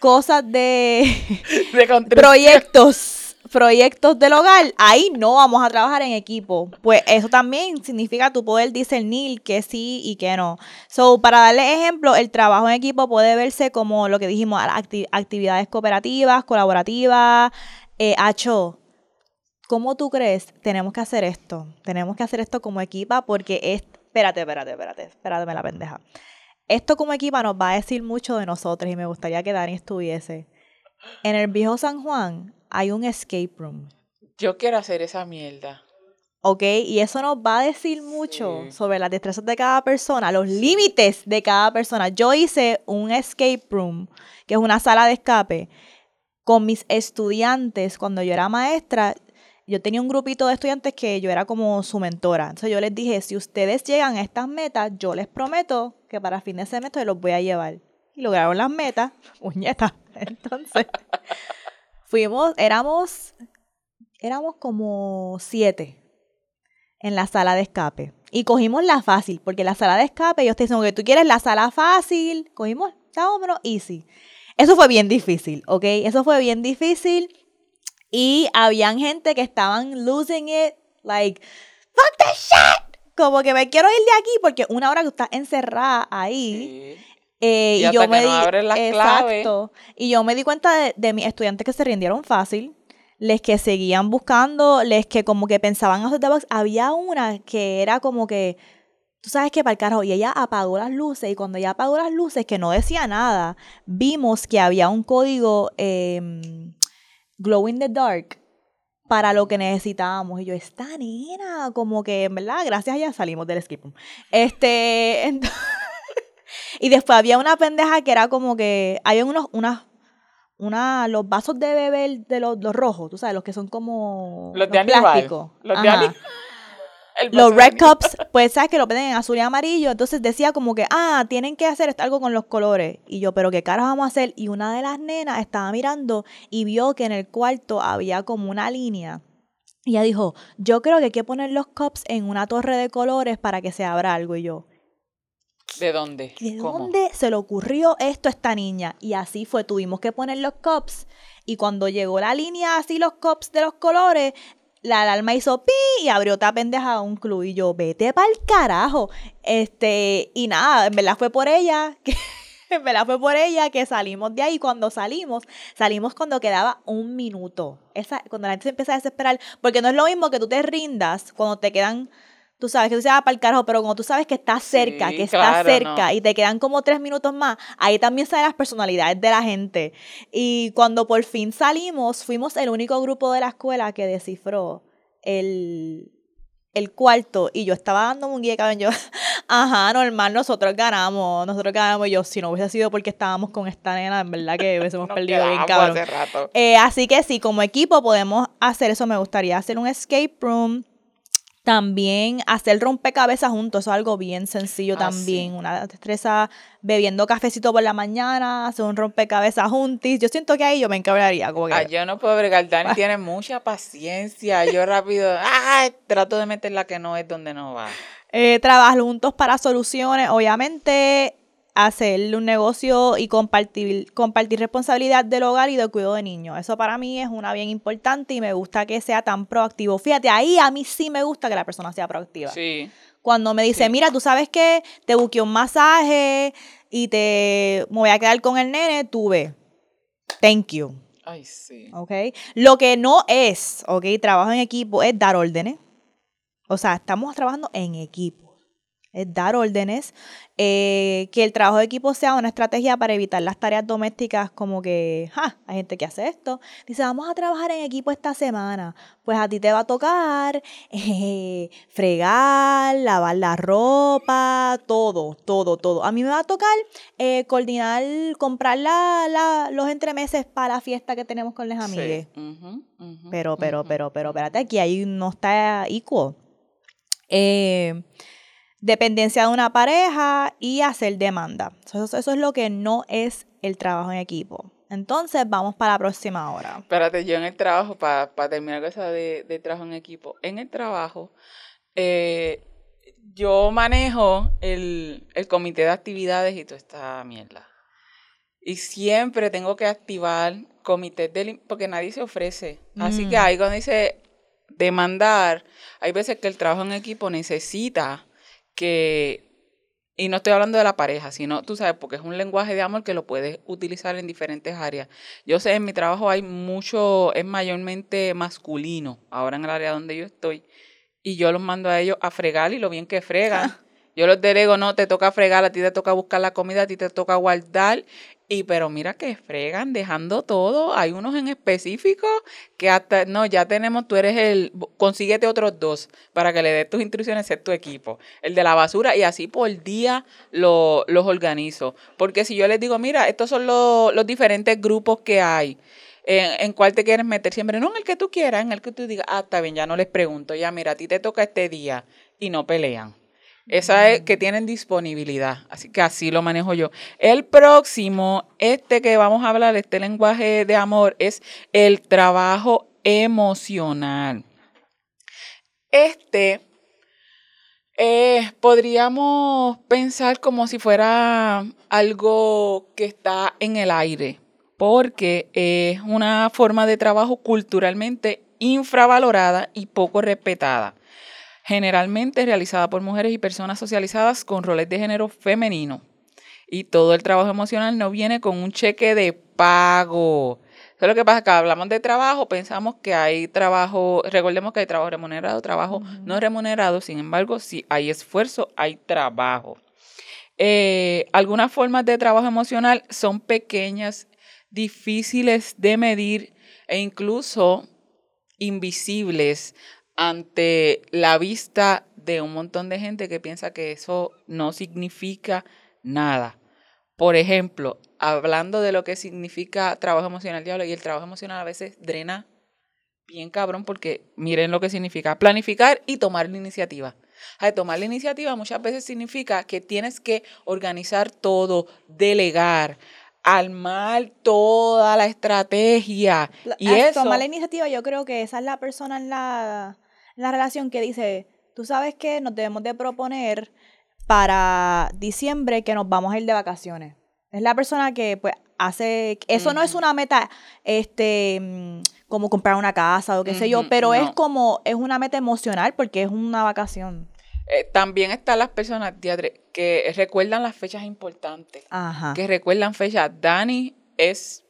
cosas de (laughs) De proyectos, proyectos del hogar, ahí no vamos a trabajar en equipo. Pues eso también significa tu poder discernir que sí y que no. So, para darle ejemplo, el trabajo en equipo puede verse como lo que dijimos, acti- actividades cooperativas, colaborativas, eh, hacho, ¿cómo tú crees? Tenemos que hacer esto. Tenemos que hacer esto como equipa porque es... Espérate, espérate, espérate. Espérate, la pendeja. Esto como equipa nos va a decir mucho de nosotros y me gustaría que Dani estuviese. En el viejo San Juan hay un escape room. Yo quiero hacer esa mierda. ¿Ok? Y eso nos va a decir mucho Sí. sobre las destrezas de cada persona, los límites de cada persona. Yo hice un escape room, que es una sala de escape, con mis estudiantes cuando yo era maestra. Yo tenía un grupito de estudiantes que yo era como su mentora. Entonces yo les dije, si ustedes llegan a estas metas, yo les prometo que para fin de semestre los voy a llevar. Y lograron las metas, (laughs) puñeta. (laughs) Entonces, (laughs) fuimos, éramos, éramos como siete en la sala de escape. Y cogimos la fácil, porque la sala de escape, ellos te dicen que tú quieres la sala fácil, cogimos, estábamos menos easy. Eso fue bien difícil, ¿ok? Eso fue bien difícil. Y habían gente que estaban losing it, like, fuck that shit. Como que me quiero ir de aquí porque una hora que estás encerrada ahí. Sí. eh, Y y, hasta yo que me no di, abren las claves. exacto, y yo me di cuenta de, de mis estudiantes que se rindieron fácil, les que seguían buscando, les que como que pensaban hacer the box. Había una que era como que, tú sabes que para el carajo, y ella apagó las luces, y cuando ella apagó las luces, que no decía nada, vimos que había un código em, glow in the dark para lo que necesitábamos. Y yo, esta nena, como que, en verdad, gracias a ella salimos del skip. Este, (laughs) y después había una pendeja que era como que, había unos, unas, una, los vasos de beber de los, los rojos, tú sabes, los que son como Los de plásticos. Los de. Aníbal. El Los red cups, pues sabes que lo venden en azul y amarillo, entonces decía como que, ah, tienen que hacer algo con los colores. Y yo, pero qué caras vamos a hacer. Y una de las nenas estaba mirando y vio que en el cuarto había como una línea. Y ella dijo, yo creo que hay que poner los cups en una torre de colores para que se abra algo. Y yo, ¿De dónde? ¿De ¿Cómo? dónde se le ocurrió esto a esta niña? Y así fue, tuvimos que poner los cups. Y cuando llegó la línea así, los cups de los colores, la alarma hizo pi y abrió otra pendeja a un club. Y yo, vete pa'l carajo. Este, y nada, en verdad fue por ella (laughs) que. En verdad fue por ella que salimos de ahí. Cuando salimos, salimos cuando quedaba un minuto. Esa, cuando la gente se empieza a desesperar. Porque no es lo mismo que tú te rindas cuando te quedan tú sabes que tú se vas para el carajo, pero como tú sabes que estás cerca, Sí, que claro, cerca no. y te quedan como tres minutos más, ahí también salen las personalidades de la gente. Y cuando por fin salimos, fuimos el único grupo de la escuela que descifró el, el cuarto y yo estaba dando un guía yo, (laughs) ajá, normal, nosotros ganamos, nosotros ganamos. Y yo, si no hubiese sido porque estábamos con esta nena, en verdad que (laughs) hubiésemos perdido bien cabrón. hace rato. Eh, así que sí, como equipo podemos hacer eso. Me gustaría hacer un escape room. También hacer rompecabezas juntos, eso es algo bien sencillo Ah, también. sí. Una destreza bebiendo cafecito por la mañana, hacer un rompecabezas juntis. Yo siento que ahí yo me encabraría. Como que, Ah, yo no puedo bregar. Dani (laughs) tiene mucha paciencia. Yo rápido, ay, trato de meter la que no es donde no va. Eh, trabajar juntos para soluciones, obviamente hacer un negocio y compartir, compartir responsabilidad del hogar y del cuidado de niños. Eso para mí es una bien importante y me gusta que sea tan proactivo. Fíjate, ahí a mí sí me gusta que la persona sea proactiva. Sí. Cuando me dice, mira, tú sabes que te busqué un masaje y te me voy a quedar con el nene, tú ve. Thank you. Ay, sí. ¿ok? Lo que no es, ¿ok? Trabajo en equipo es dar órdenes. O sea, estamos trabajando en equipo. Es dar órdenes. eh, que el trabajo de equipo sea una estrategia para evitar las tareas domésticas como que, ja, hay gente que hace esto. Dice, vamos a trabajar en equipo esta semana. Pues a ti te va a tocar eh, (laughs) fregar, lavar la ropa, todo, todo, todo. A mí me va a tocar eh, coordinar, comprar la, la- los entremeses para la fiesta que tenemos con las. Sí. Ujú, Pero, pero, ujú. pero, pero, espérate, aquí ahí no está equal. Eh, dependencia de una pareja y hacer demanda. Eso, eso es lo que no es el trabajo en equipo. Entonces, vamos para la próxima hora. Espérate, yo en el trabajo, para terminar con esa de, de trabajo en equipo, en el trabajo, eh, yo manejo el, el comité de actividades y toda esta mierda. Y siempre tengo que activar comités de porque nadie se ofrece. Así que Mm. ahí cuando dice demandar, hay veces que el trabajo en equipo necesita que, y no estoy hablando de la pareja, sino, tú sabes, porque es un lenguaje de amor que lo puedes utilizar en diferentes áreas. Yo sé, en mi trabajo hay mucho, es mayormente masculino, ahora en el área donde yo estoy, y yo los mando a ellos a fregar y lo bien que fregan. (laughs) Yo los delego, no, te toca fregar, a ti te toca buscar la comida, a ti te toca guardar. Y pero mira que fregan dejando todo. Hay unos en específico que hasta, no, ya tenemos, tú eres el, consíguete otros dos para que le des tus instrucciones, es tu equipo. El de la basura y así por día lo- los organizo. Porque si yo les digo, mira, estos son los, los diferentes grupos que hay. En, en cuál te quieres meter siempre, no en el que tú quieras, en el que tú digas, ah, está bien, ya no les pregunto, ya mira, a ti te toca este día y no pelean. Esa es que tienen disponibilidad, así que así lo manejo yo. El próximo, este que vamos a hablar, este lenguaje de amor, es el trabajo emocional. Este eh, podríamos pensar como si fuera algo que está en el aire, porque es una forma de trabajo culturalmente infravalorada y poco respetada generalmente realizada por mujeres y personas socializadas con roles de género femenino. Y todo el trabajo emocional no viene con un cheque de pago. Eso es lo que pasa, que hablamos de trabajo, pensamos que hay trabajo, recordemos que hay trabajo remunerado, trabajo no remunerado, sin embargo, si hay esfuerzo, hay trabajo. Eh, algunas formas de trabajo emocional son pequeñas, difíciles de medir e incluso invisibles ante la vista de un montón de gente que piensa que eso no significa nada. Por ejemplo, hablando de lo que significa trabajo emocional, diablo, y el trabajo emocional a veces drena bien cabrón porque miren lo que significa planificar y tomar la iniciativa. Tomar la iniciativa muchas veces significa que tienes que organizar todo, delegar, armar toda la estrategia. Y Al eso, tomar la iniciativa, yo creo que esa es la persona en la, la relación que dice, tú sabes que nos debemos de proponer para diciembre que nos vamos a ir de vacaciones. Es la persona que pues hace, eso no es una meta, este, mm, como comprar una casa o qué sé yo, pero es como, es una meta emocional porque es una vacación. Eh, también están las personas diadre, que recuerdan las fechas importantes, Ajá. que recuerdan fechas. Dani es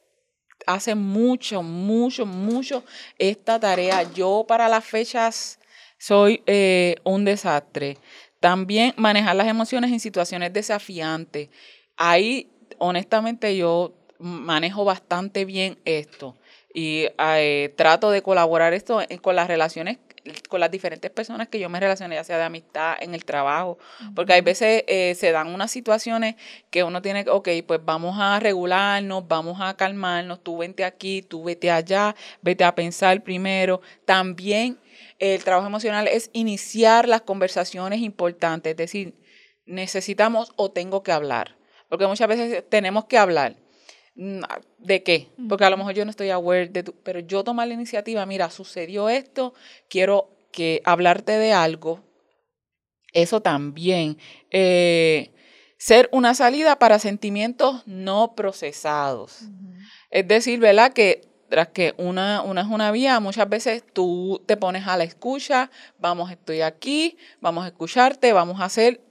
hace mucho, mucho, mucho esta tarea. Yo para las fechas soy eh, un desastre. También manejar las emociones en situaciones desafiantes. Ahí, honestamente, yo manejo bastante bien esto y eh, trato de colaborar esto en- con las relaciones con las diferentes personas que yo me relacioné, ya sea de amistad, en el trabajo, porque hay veces eh, se dan unas situaciones que uno tiene que, ok, pues vamos a regularnos, vamos a calmarnos, tú vente aquí, tú vete allá, vete a pensar primero. También el trabajo emocional es iniciar las conversaciones importantes, es decir, necesitamos o tengo que hablar, porque muchas veces tenemos que hablar. Mm, ¿De qué? Porque a lo mejor yo no estoy aware de tu, pero yo tomar la iniciativa, mira, sucedió esto, quiero que hablarte de algo. Eso también. eh, ser una salida para sentimientos no procesados. Es decir, ¿verdad? Que tras que una, una es una vía, muchas veces tú te pones a la escucha, vamos, estoy aquí, vamos a escucharte, vamos a hacer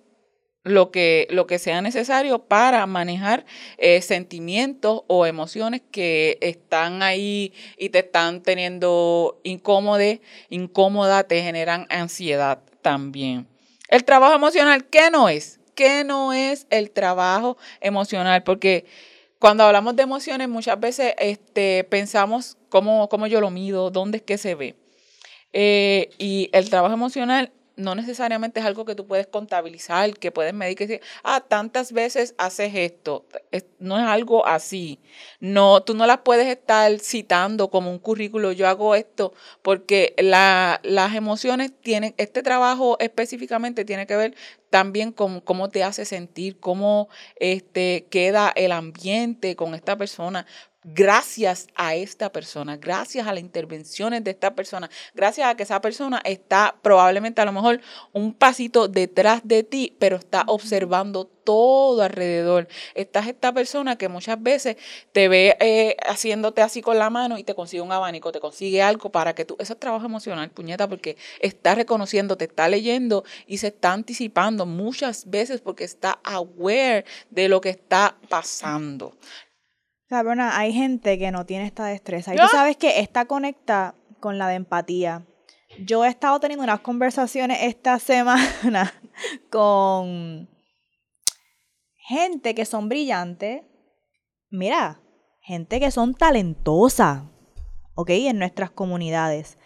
lo que, lo que sea necesario para manejar eh, sentimientos o emociones que están ahí y te están teniendo incómodo, incómoda, te generan ansiedad también. El trabajo emocional, ¿qué no es? ¿Qué no es el trabajo emocional? Porque cuando hablamos de emociones, muchas veces este, pensamos cómo, cómo yo lo mido, dónde es que se ve. Eh, y el trabajo emocional no necesariamente es algo que tú puedes contabilizar, que puedes medir, que decir, ah, tantas veces haces esto. Es- no es algo así. No, tú no las puedes estar citando como un currículo, yo hago esto, porque la- las emociones tienen, este trabajo específicamente tiene que ver también con cómo te hace sentir, cómo este, queda el ambiente con esta persona. Gracias a esta persona, gracias a las intervenciones de esta persona, gracias a que esa persona está probablemente a lo mejor un pasito detrás de ti, pero está observando todo alrededor. Esta es esta persona que muchas veces te ve eh, haciéndote así con la mano y te consigue un abanico, te consigue algo para que tú, eso es trabajo emocional, puñeta, porque está reconociendo, te está leyendo y se está anticipando muchas veces porque está aware de lo que está pasando. Cabrona, hay gente que no tiene esta destreza. Y tú ¡Ah! sabes que esta conecta con la de empatía. Yo he estado teniendo unas conversaciones esta semana (laughs) con gente que son brillantes. Mira, gente que son talentosas, ¿ok? En nuestras comunidades.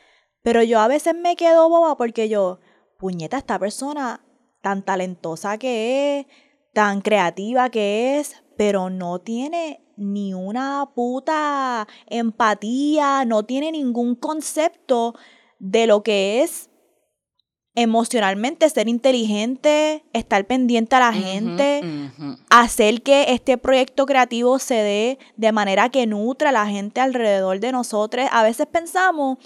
Pero yo a veces me quedo boba porque yo, puñeta, esta persona tan talentosa que es, tan creativa que es, pero no tiene ni una puta empatía, no tiene ningún concepto de lo que es emocionalmente ser inteligente, estar pendiente a la gente, hacer que este proyecto creativo se dé de manera que nutra a la gente alrededor de nosotros. A veces pensamos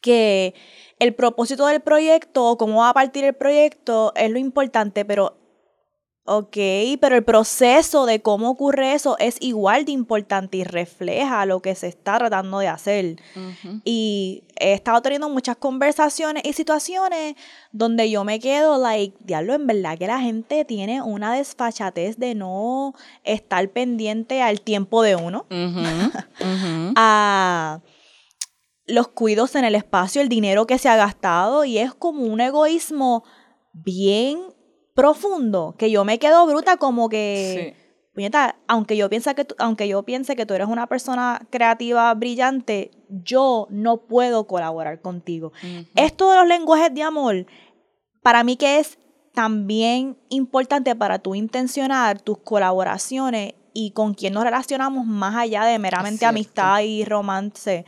que el propósito del proyecto o cómo va a partir el proyecto es lo importante, pero ok, pero el proceso de cómo ocurre eso es igual de importante y refleja lo que se está tratando de hacer. Y he estado teniendo muchas conversaciones y situaciones donde yo me quedo, like, diablo, en verdad que la gente tiene una desfachatez de no estar pendiente al tiempo de uno, (laughs) a los cuidos en el espacio, el dinero que se ha gastado, y es como un egoísmo bien profundo, que yo me quedo bruta como que... Sí. Puñeta, aunque yo piense que tú, aunque yo piense que tú eres una persona creativa brillante, yo no puedo colaborar contigo. Ujú. Esto de los lenguajes de amor, para mí que es también importante para tú intencionar tus colaboraciones y con quién nos relacionamos más allá de meramente cierto. amistad y romance.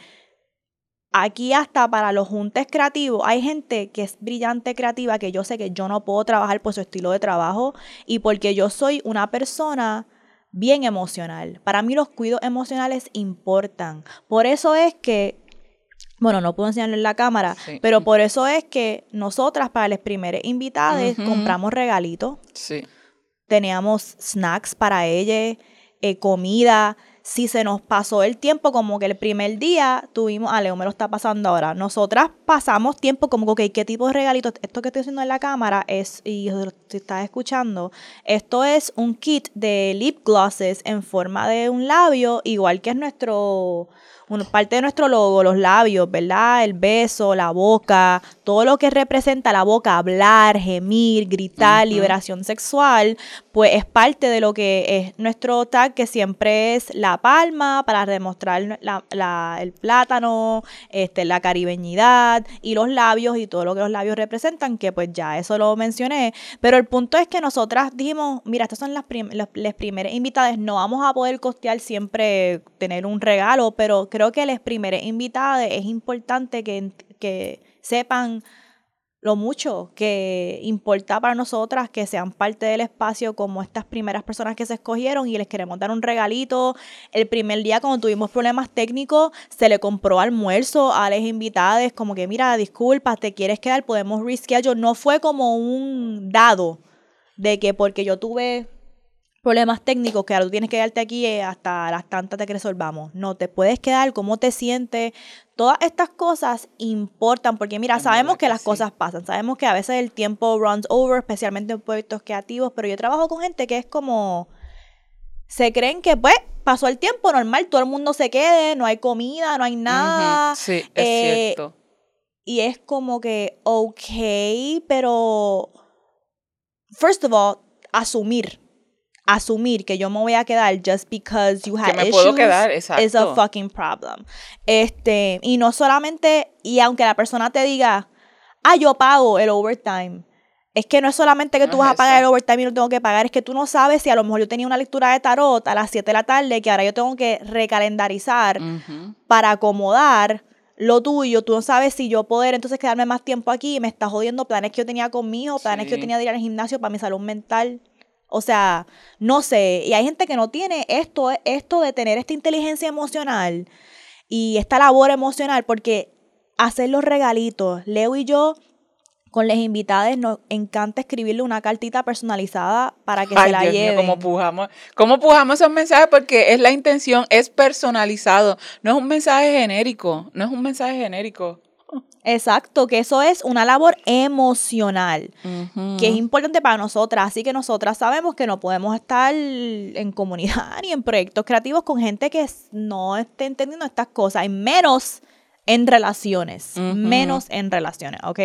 Aquí hasta para los juntes creativos hay gente que es brillante creativa que yo sé que yo no puedo trabajar por su estilo de trabajo y porque yo soy una persona bien emocional. Para mí los cuidos emocionales importan. Por eso es que Bueno, no puedo enseñarlo en la cámara, Sí. pero por eso es que nosotras para las primeras invitadas compramos regalitos, Sí. teníamos snacks para ellas, eh, comida. Si se nos pasó el tiempo, como que el primer día tuvimos, ah, Leo me lo está pasando ahora. Nosotras pasamos tiempo como que, ¿qué tipo de regalitos? Esto que estoy haciendo en la cámara es, y si estás escuchando, esto es un kit de lip glosses en forma de un labio, igual que es nuestro, una parte de nuestro logo, los labios, ¿verdad? El beso, la boca, todo lo que representa la boca, hablar, gemir, gritar, liberación sexual, pues es parte de lo que es nuestro tag, que siempre es la palma para demostrar la- la- el plátano, este, la caribeñidad y los labios y todo lo que los labios representan, que pues ya eso lo mencioné. Pero el punto es que nosotras dijimos, mira, estas son las, prim- las, las primeras invitadas, no vamos a poder costear siempre tener un regalo, pero creo que las primeras invitadas es importante que, que sepan lo mucho que importa para nosotras que sean parte del espacio como estas primeras personas que se escogieron y les queremos dar un regalito. El primer día cuando tuvimos problemas técnicos se le compró almuerzo a las invitadas como que mira, disculpa, te quieres quedar, podemos reschedule. No fue como un dado de que porque yo tuve problemas técnicos que ahora tú tienes que quedarte aquí eh, hasta las tantas de que resolvamos. No, te puedes quedar, cómo te sientes. Todas estas cosas importan porque mira, Es sabemos que que las sí. cosas pasan, sabemos que a veces el tiempo runs over, especialmente en proyectos creativos, pero yo trabajo con gente que es como se creen que pues pasó el tiempo normal, todo el mundo se quede, no hay comida, no hay nada. Sí, es eh, cierto. Y es como que, ok, pero, first of all, asumir, asumir que yo me voy a quedar just because you had Que me puedo issues quedar, is a exacto. fucking problem. Este, y no solamente, y aunque la persona te diga, ah, yo pago el overtime. Es que no es solamente que tú vas a pagar eso. el overtime y no tengo que pagar, es que tú no sabes si a lo mejor yo tenía una lectura de tarot a las 7 de la tarde que ahora yo tengo que recalendarizar para acomodar lo tuyo, tú no sabes si yo poder entonces quedarme más tiempo aquí y me está jodiendo planes que yo tenía conmigo, planes que yo tenía de ir al gimnasio para mi salud mental. O sea, no sé, y hay gente que no tiene esto, esto de tener esta inteligencia emocional y esta labor emocional, porque hacer los regalitos, Leo y yo, con las invitadas, nos encanta escribirle una cartita personalizada para que se la Dios mío, lleven. cómo pujamos, cómo pujamos esos mensajes porque es la intención, es personalizado, no es un mensaje genérico, no es un mensaje genérico. Exacto, que eso es una labor emocional. Que es importante para nosotras. Así que nosotras sabemos que no podemos estar en comunidad (laughs) ni en proyectos creativos con gente que no esté entendiendo estas cosas, y menos en relaciones, menos en relaciones, ¿ok?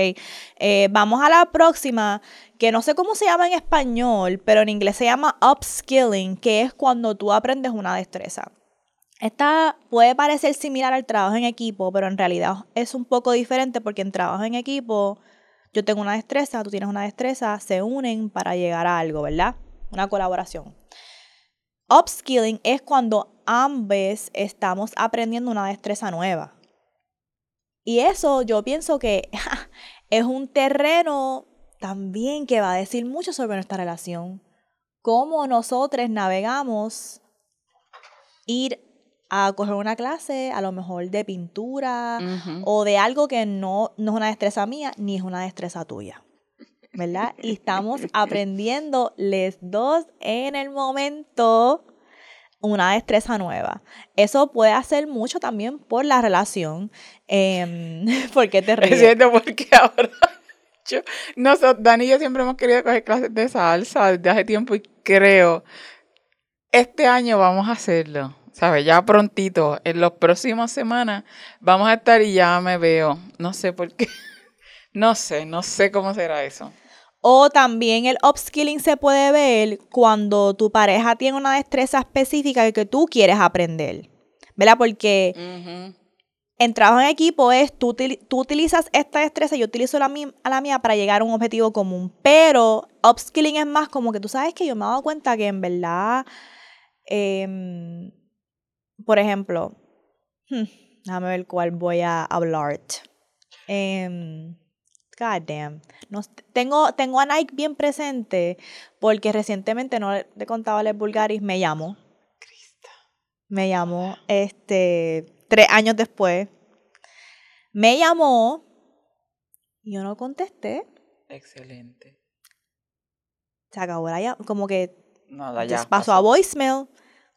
Eh, vamos a la próxima, que no sé cómo se llama en español, pero en inglés se llama upskilling, que es cuando tú aprendes una destreza. Esta puede parecer similar al trabajo en equipo, pero en realidad es un poco diferente porque en trabajo en equipo yo tengo una destreza, tú tienes una destreza, se unen para llegar a algo, ¿verdad? Una colaboración. Upskilling es cuando ambos estamos aprendiendo una destreza nueva. Y eso yo pienso que (laughs) es un terreno también que va a decir mucho sobre nuestra relación. Cómo nosotros navegamos ir a coger una clase, a lo mejor de pintura, o de algo que no, no es una destreza mía ni es una destreza tuya. ¿Verdad? Y estamos (laughs) aprendiendo les dos en el momento una destreza nueva. Eso puede hacer mucho también por la relación. Eh, (laughs) ¿Por qué te Es ríes? cierto, porque ahora (laughs) yo, nosotros, Dani y yo siempre hemos querido coger clases de salsa desde hace tiempo y creo, este año vamos a hacerlo, ¿sabes? Ya prontito, en las próximas semanas vamos a estar y ya me veo, no sé por qué, (laughs) no sé, no sé cómo será eso. O también el upskilling se puede ver cuando tu pareja tiene una destreza específica que tú quieres aprender. ¿Verdad? Porque Ujú. en trabajo en equipo es tú, tú utilizas esta destreza y yo utilizo la, a la mía para llegar a un objetivo común. Pero upskilling es más como que tú sabes que yo me he dado cuenta que en verdad, em, por ejemplo, hmm, déjame ver cuál voy a hablar. Em, God damn. No, tengo, tengo a Nike bien presente porque recientemente, no le contaba a Les Bulgaris, me llamó. Me llamó este, tres años después. Me llamó y yo no contesté. Excelente. Se acabó la llam- como que ya. Pasó a voicemail,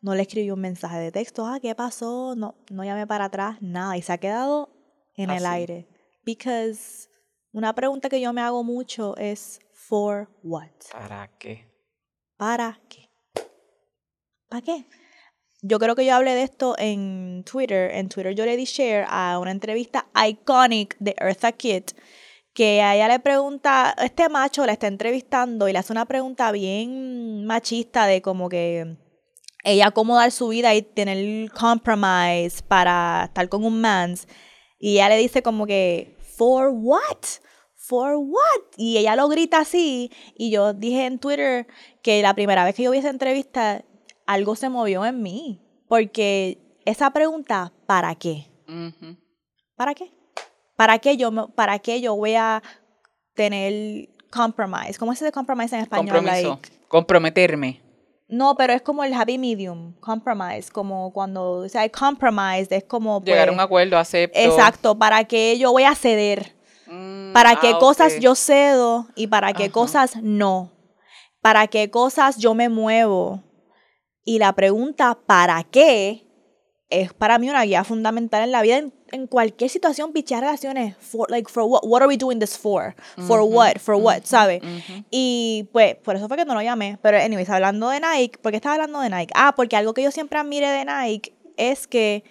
no le escribí un mensaje de texto, ah, ¿qué pasó? No, no llamé para atrás, nada, y se ha quedado en el aire. Because una pregunta que yo me hago mucho es, ¿for what? ¿Para qué? ¿Para qué? ¿Para qué? Yo creo que yo hablé de esto en Twitter. En Twitter yo le di share a una entrevista iconic de Eartha Kitt, que a ella le pregunta, este macho la está entrevistando y le hace una pregunta bien machista de como que ella cómo dar su vida y tener compromise para estar con un mans. Y ella le dice como que, ¿for what? ¿For what? Y ella lo grita así. Y yo dije en Twitter que la primera vez que yo vi esa entrevista, algo se movió en mí. Porque esa pregunta, ¿para qué? ¿Para qué? ¿Para qué yo, me- para qué yo voy a tener compromise? ¿Cómo es ese compromise en español? Compromiso. Like, Comprometerme. No, pero es como el happy medium, compromise, como cuando, o sea, hay compromise, es como... pues, Llegar a un acuerdo, acepto. Exacto, para que yo voy a ceder, Mm, para ah, qué cosas yo cedo y para qué Ajá. cosas no, para qué cosas yo me muevo. Y la pregunta, ¿para qué? Es para mí una guía fundamental en la vida, en, en cualquier situación, pichar relaciones. For, like, for what? What are we doing this for? For Ujú, what? For what? ¿Sabes? Ujú. Y pues, por eso fue que no lo llamé. Pero, anyways, hablando de Nike, ¿por qué estaba hablando de Nike? Ah, porque algo que yo siempre admire de Nike es que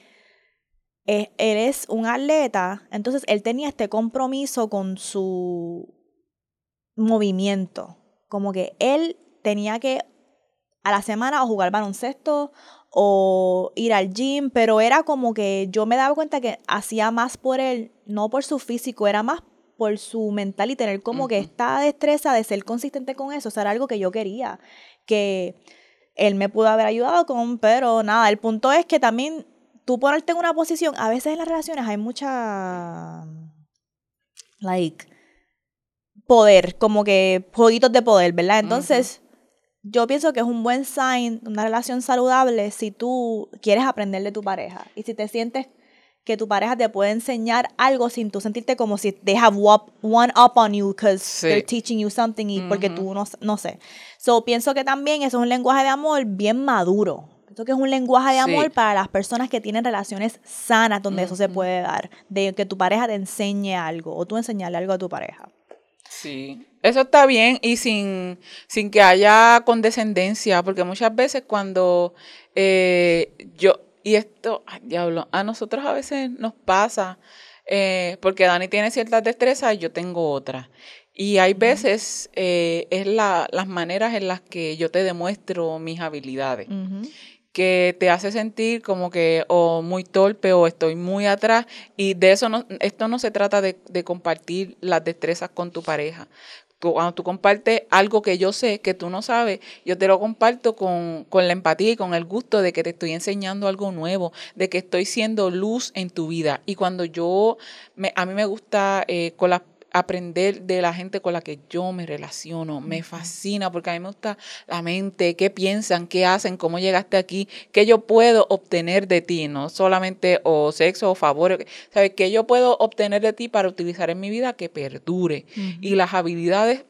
eh, él es un atleta, entonces él tenía este compromiso con su movimiento. Como que él tenía que a la semana o jugar baloncesto o ir al gym, pero era como que yo me daba cuenta que hacía más por él, no por su físico, era más por su mental y tener como que esta destreza de ser consistente con eso, o sea, era algo que yo quería, que él me pudo haber ayudado con, pero nada, el punto es que también tú ponerte en una posición, a veces en las relaciones hay mucha, like, poder, como que jueguitos de poder, ¿verdad? Entonces, yo pienso que es un buen sign, una relación saludable, si tú quieres aprender de tu pareja y si te sientes que tu pareja te puede enseñar algo sin tú sentirte como si they have one up on you because Sí. they're teaching you something y porque Ujú. tú no, no sé. So, pienso que también eso es un lenguaje de amor bien maduro. Pienso que es un lenguaje de Sí. amor para las personas que tienen relaciones sanas donde eso se puede dar, de que tu pareja te enseñe algo o tú enseñarle algo a tu pareja. Sí, eso está bien y sin, sin que haya condescendencia, porque muchas veces cuando eh, yo, y esto, ay, diablo, a nosotros a veces nos pasa, eh, porque Dani tiene ciertas destrezas y yo tengo otras. Y hay veces eh, es la, las maneras en las que yo te demuestro mis habilidades. Que te hace sentir como que o muy torpe o estoy muy atrás y de eso no, esto no se trata de, de compartir las destrezas con tu pareja. Cuando tú compartes algo que yo sé que tú no sabes, yo te lo comparto con, con la empatía y con el gusto de que te estoy enseñando algo nuevo, de que estoy siendo luz en tu vida. Y cuando yo, me, a mí me gusta eh, con las aprender de la gente con la que yo me relaciono. Me fascina porque a mí me gusta la mente, qué piensan, qué hacen, cómo llegaste aquí, qué yo puedo obtener de ti, no solamente o sexo o favor, ¿sabes? ¿Qué yo puedo obtener de ti para utilizar en mi vida que perdure? Y las habilidades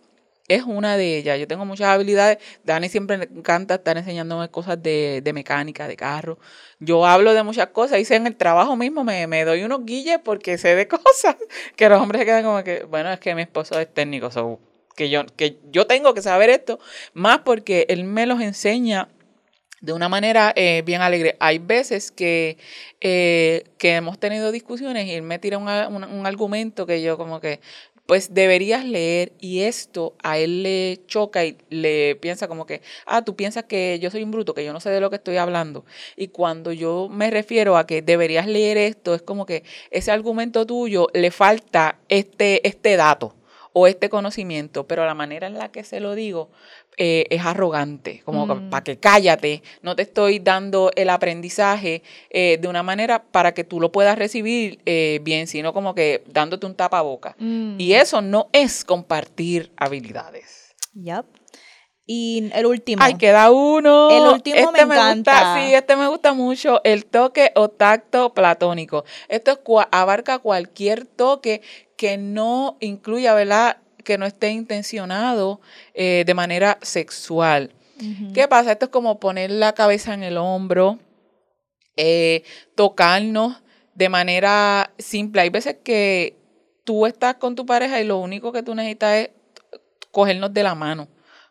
es una de ellas. Yo tengo muchas habilidades. Dani siempre le encanta estar enseñándome cosas de, de mecánica, de carro. Yo hablo de muchas cosas. Hice en el trabajo mismo, me, me doy unos guilles porque sé de (laughs) cosas que los hombres se quedan como que, bueno, es que mi esposo es técnico, so, que, yo, que yo tengo que saber esto, más porque él me los enseña de una manera eh, bien alegre. Hay veces que, eh, que hemos tenido discusiones y él me tira un- un argumento que yo como que, pues deberías leer y esto a él le choca y le piensa como que, ah, tú piensas que yo soy un bruto, que yo no sé de lo que estoy hablando. Y cuando yo me refiero a que deberías leer esto, es como que ese argumento tuyo le falta este, este dato o este conocimiento, pero la manera en la que se lo digo eh, es arrogante, como Mm. para que cállate, no te estoy dando el aprendizaje eh, de una manera para que tú lo puedas recibir eh, bien, sino como que dándote un tapaboca. Mm. Y eso no es compartir habilidades. Yup. Y el último. Ay, queda uno. El último me encanta. Gusta, sí, este me gusta mucho. El toque o tacto platónico. Esto es cua- abarca cualquier toque que no incluya, ¿verdad? Que no esté intencionado eh, de manera sexual. ¿Qué pasa? Esto es como poner la cabeza en el hombro, eh, tocarnos de manera simple. Hay veces que tú estás con tu pareja y lo único que tú necesitas es cogernos de la mano,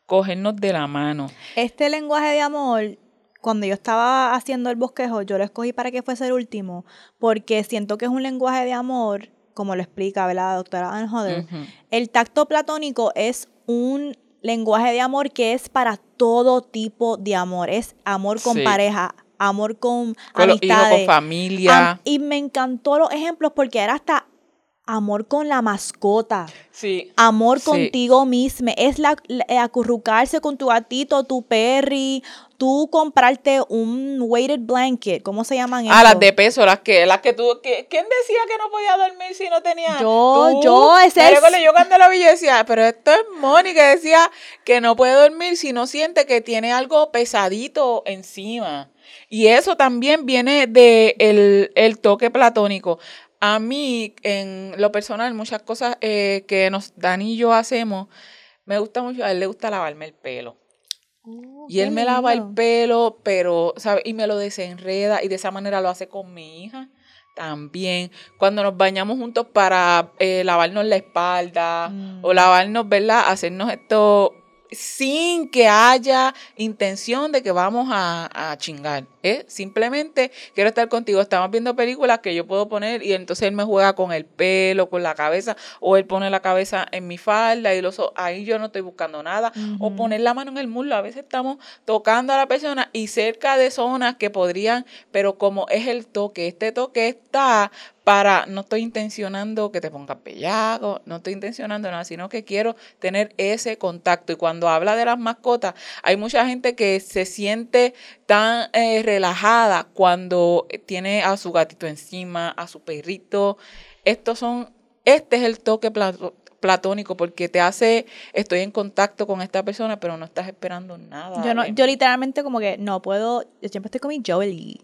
cogernos de la mano. Este lenguaje de amor, cuando yo estaba haciendo el bosquejo, yo lo escogí para que fuese el último, porque siento que es un lenguaje de amor, como lo explica ¿verdad? la doctora Ann Hodder. El tacto platónico es un lenguaje de amor que es para todo tipo de amor. Es amor con Sí. pareja, amor con, Con los hijos, amistades. con familia. Am- y me encantó los ejemplos porque era hasta amor con la mascota. sí. Amor Sí. contigo mismo, es la, la- eh, acurrucarse con tu gatito, tu perry, tú comprarte un weighted blanket, ¿cómo se llaman Ah, las de peso, las que, las que tú, que, ¿quién decía que no podía dormir si no tenía? Yo, Tú. yo, ese es- yo cuando lo vi yo decía, pero esto es Moni que decía que no puede dormir si no siente que tiene algo pesadito encima. Y eso también viene de el, el toque platónico. A mí, en lo personal, muchas cosas eh, que nos Dani y yo hacemos, me gusta mucho, a él le gusta lavarme el pelo. Oh, Y él me lava el pelo, pero, ¿sabes? Y me lo desenreda y de esa manera lo hace con mi hija también. Cuando nos bañamos juntos para eh, lavarnos la espalda o Mm. lavarnos, ¿verdad? Hacernos esto sin que haya intención de que vamos a, a chingar. Es simplemente quiero estar contigo. Estamos viendo películas que yo puedo poner y entonces él me juega con el pelo, con la cabeza, o él pone la cabeza en mi falda y los. Ahí yo no estoy buscando nada. O poner la mano en el muslo. A veces estamos tocando a la persona y cerca de zonas que podrían, pero como es el toque, este toque está para, no estoy intencionando que te pongas bellaco, no estoy intencionando nada, sino que quiero tener ese contacto. Y cuando habla de las mascotas, hay mucha gente que se siente tan eh, relajada cuando tiene a su gatito encima, a su perrito. Estos son, este es el toque plato- platónico porque te hace, estoy en contacto con esta persona, pero no estás esperando nada. Yo, no, literalmente como que no puedo, yo siempre estoy con mi Joey.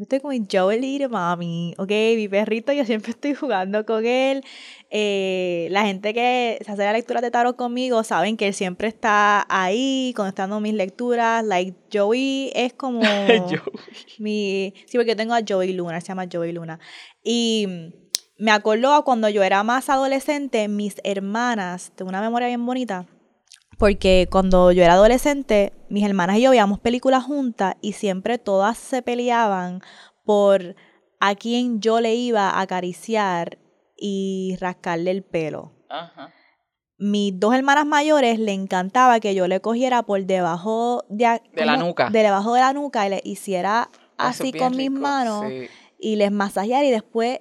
Estoy con mi Joey de mami, ok, mi perrito, yo siempre estoy jugando con él. Eh, la gente que se hace la lectura de tarot conmigo saben que él siempre está ahí contestando mis lecturas. Like, Joey es como (laughs) mi... Sí, porque yo tengo a Joey Luna, se llama Joey Luna. Y me acuerdo a cuando yo era más adolescente, mis hermanas, tengo una memoria bien bonita, porque cuando yo era adolescente, mis hermanas y yo veíamos películas juntas y siempre todas se peleaban por a quién yo le iba a acariciar y rascarle el pelo. Ajá. Mis dos hermanas mayores le encantaba que yo le cogiera por debajo de, la nuca. De debajo de la nuca y le hiciera Eso así con mis rico, manos sí. y les masajeara y después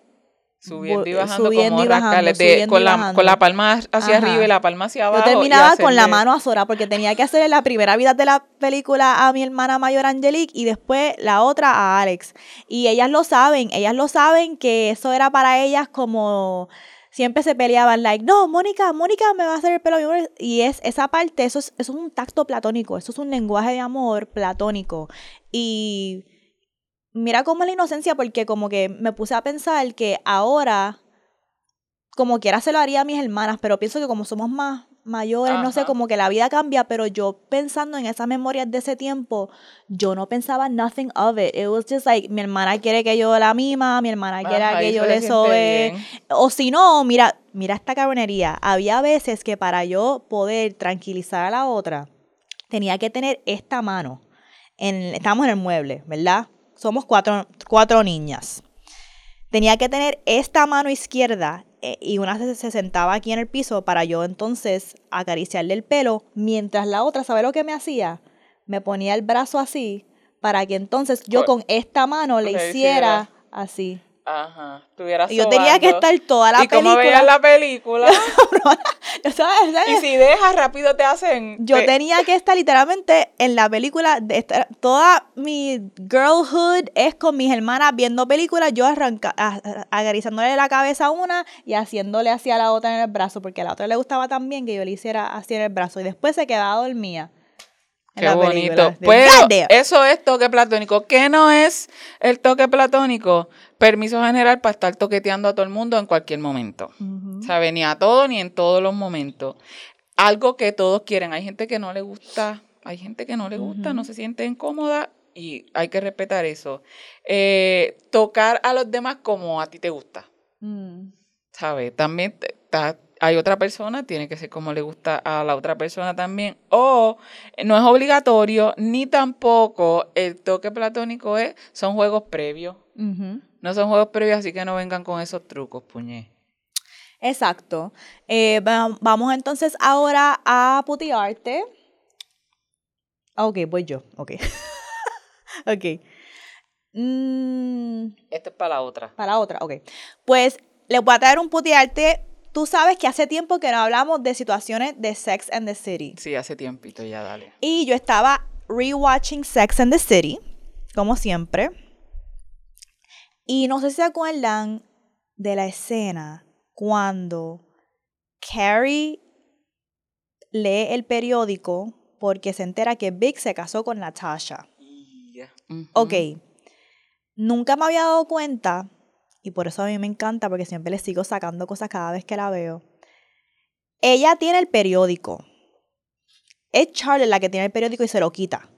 Subiendo y Vo- bajando, subiendo como y bajando, de- con, y la, con la palma hacia Ajá. arriba y la palma hacia abajo. Yo terminaba con la hacerle- mano azora porque tenía que hacer la primera vida de la película a mi hermana mayor Angelique y después la otra a Alex. Y ellas lo saben, ellas lo saben que eso era para ellas como siempre se peleaban like, no, Mónica, Mónica me va a hacer el pelo a mi amor". y es esa parte, eso es, eso es un tacto platónico, eso es un lenguaje de amor platónico. Y mira cómo es la inocencia porque como que me puse a pensar que ahora como quiera se lo haría a mis hermanas, pero pienso que como somos más mayores, no sé, como que la vida cambia, pero yo pensando en esas memorias de ese tiempo, yo no pensaba nothing of it. It was just like, mi hermana quiere que yo la mima, mi hermana quiere Ajá, que yo le sobe. O si no, mira, mira esta cabronería. Había veces que para yo poder tranquilizar a la otra, tenía que tener esta mano. En, estamos en el mueble, ¿verdad? Somos cuatro, cuatro niñas. Tenía que tener esta mano izquierda eh, y una se, se sentaba aquí en el piso para yo entonces acariciarle el pelo, mientras la otra, ¿sabe lo que me hacía? Me ponía el brazo así para que entonces yo Co- con esta mano le hiciera. así. Ajá. Estuvieras Y yo tenía que estar toda la ¿Y cómo película. veías la película? (laughs) (laughs) ¿sabes? ¿sabes? y si dejas, rápido te hacen... Yo te- tenía que estar literalmente en la película, de estar- toda mi girlhood es con mis hermanas viendo películas, yo arranca, a- a- acariciándole la cabeza a una y haciéndole hacia la otra en el brazo, porque a la otra le gustaba también que yo le hiciera así en el brazo y después se quedaba dormida. Qué la bonito. Pero eso es toque platónico. ¿Qué no es el toque platónico? Permiso general para estar toqueteando a todo el mundo en cualquier momento. ¿Sabe? Ni a todo ni en todos los momentos. Algo que todos quieren. Hay gente que no le gusta, hay gente que no le gusta, no se siente incómoda y hay que respetar eso. Eh, tocar a los demás como a ti te gusta. Mm. ¿Sabes? También ta- hay otra persona, tiene que ser como le gusta a la otra persona también. O no es obligatorio, ni tampoco el toque platónico es, son juegos previos. No son juegos previos, así que no vengan con esos trucos, puñe. Exacto. Eh, va- vamos entonces ahora a putearte. Ah, Ok, voy yo. Ok. (laughs) ok. Mm, Esto es para la otra. para la otra, ok. Pues les voy a traer un putearte. Tú sabes que hace tiempo que no hablamos de situaciones de Sex and the City. Sí, hace tiempito ya, dale. Y yo estaba rewatching Sex and the City, como siempre. Y no sé si se acuerdan de la escena cuando Carrie lee el periódico porque se entera que Vic se casó con Natasha. Ujú. Ok, nunca me había dado cuenta, y por eso a mí me encanta, porque siempre le sigo sacando cosas cada vez que la veo. Ella tiene el periódico. Es Charlotte la que tiene el periódico y se lo quita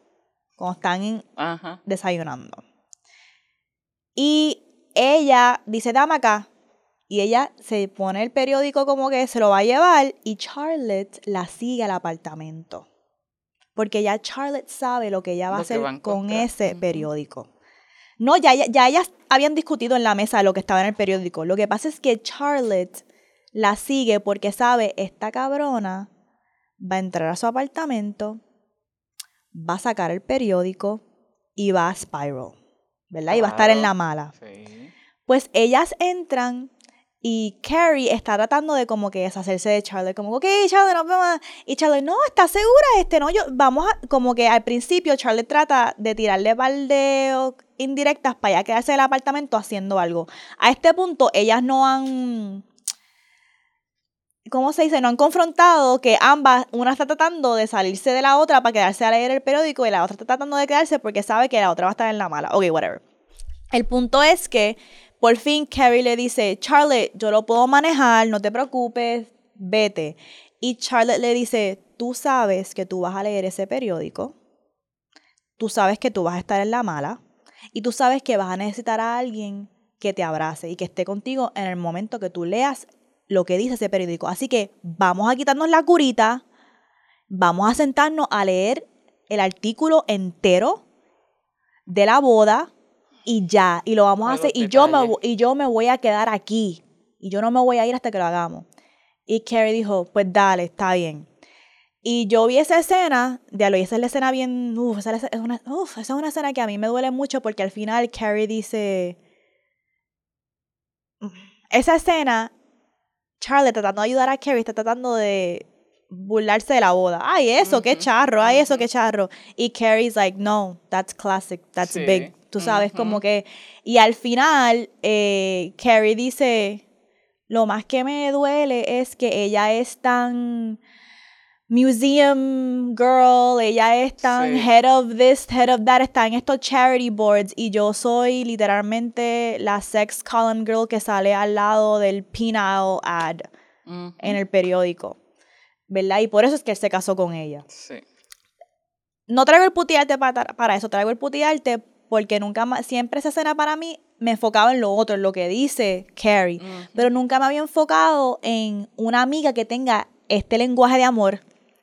cuando están Ajá. desayunando. Y ella dice, dame acá. Y ella se pone el periódico como que se lo va a llevar y Charlotte la sigue al apartamento. Porque ya Charlotte sabe lo que ella va a Lo hacer con ese periódico. No, ya, ya, ya ellas habían discutido en la mesa lo que estaba en el periódico. Lo que pasa es que Charlotte la sigue porque sabe, esta cabrona va a entrar a su apartamento, va a sacar el periódico y va a Spiral, ¿verdad? Y va a estar en la mala. Sí. Pues ellas entran y Carrie está tratando de como que deshacerse de Charlotte, como, ok, Charlotte, nos vemos. Y Charlotte, no, ¿estás segura? Este, no, yo, vamos a, como que al principio Charlotte trata de tirarle baldeo indirectas para ya quedarse en el apartamento haciendo algo. A este punto, ellas no han, ¿cómo se dice? No han confrontado que ambas, una está tratando de salirse de la otra para quedarse a leer el periódico y la otra está tratando de quedarse porque sabe que la otra va a estar en la mala. Ok, whatever. El punto es que por fin Carrie le dice, Charlotte, yo lo puedo manejar, no te preocupes, vete. Y Charlotte le dice, tú sabes que tú vas a leer ese periódico, tú sabes que tú vas a estar en la mala y tú sabes que vas a necesitar a alguien que te abrace y que esté contigo en el momento que tú leas lo que dice ese periódico. Así que vamos a quitarnos la curita, vamos a sentarnos a leer el artículo entero de la boda y ya, y lo vamos a hacer y yo, me, y yo me voy a quedar aquí y yo no me voy a ir hasta que lo hagamos. Y Carrie dijo, pues dale, está bien. Y yo vi esa escena, de lo esa es la escena bien, uf, esa es una, uf, esa es una escena que a mí me duele mucho porque al final Carrie dice, esa escena, Charlotte tratando de ayudar a Carrie, está tratando de burlarse de la boda. Ay, eso, qué charro, ay, eso, qué charro. Y Carrie's like, no, that's classic, that's Sí, big. Tú sabes, como que... Y al final, eh, Carrie dice, lo más que me duele es que ella es tan museum girl, ella es tan Sí. head of this, head of that, está en estos charity boards y yo soy literalmente la sex column girl que sale al lado del penile ad Ujú. en el periódico, ¿verdad? Y por eso es que él se casó con ella. Sí. No traigo el putearte para, para eso, traigo el putearte porque nunca más, siempre esa escena para mí me enfocaba en lo otro, en lo que dice Carrie, Ujú. pero nunca me había enfocado en una amiga que tenga este lenguaje de amor,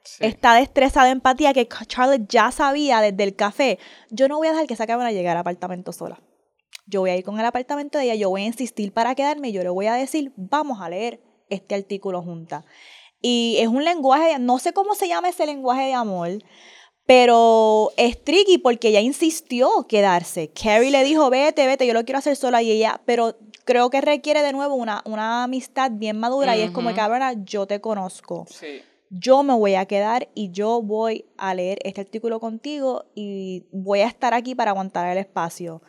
Sí. esta destreza de empatía que Charlotte ya sabía desde el café. Yo no voy a dejar que esa cámara llegue al apartamento sola. Yo voy a ir con el apartamento de ella, yo voy a insistir para quedarme, y yo le voy a decir, vamos a leer este artículo juntas. Y es un lenguaje, no sé cómo se llama ese lenguaje de amor, pero es tricky porque ella insistió quedarse. Carrie le dijo, vete, vete, yo lo quiero hacer sola y ella, pero creo que requiere de nuevo una, una amistad bien madura y es como, cabrona, yo te conozco Sí. Yo me voy a quedar y yo voy a leer este artículo contigo y voy a estar aquí para aguantar el espacio.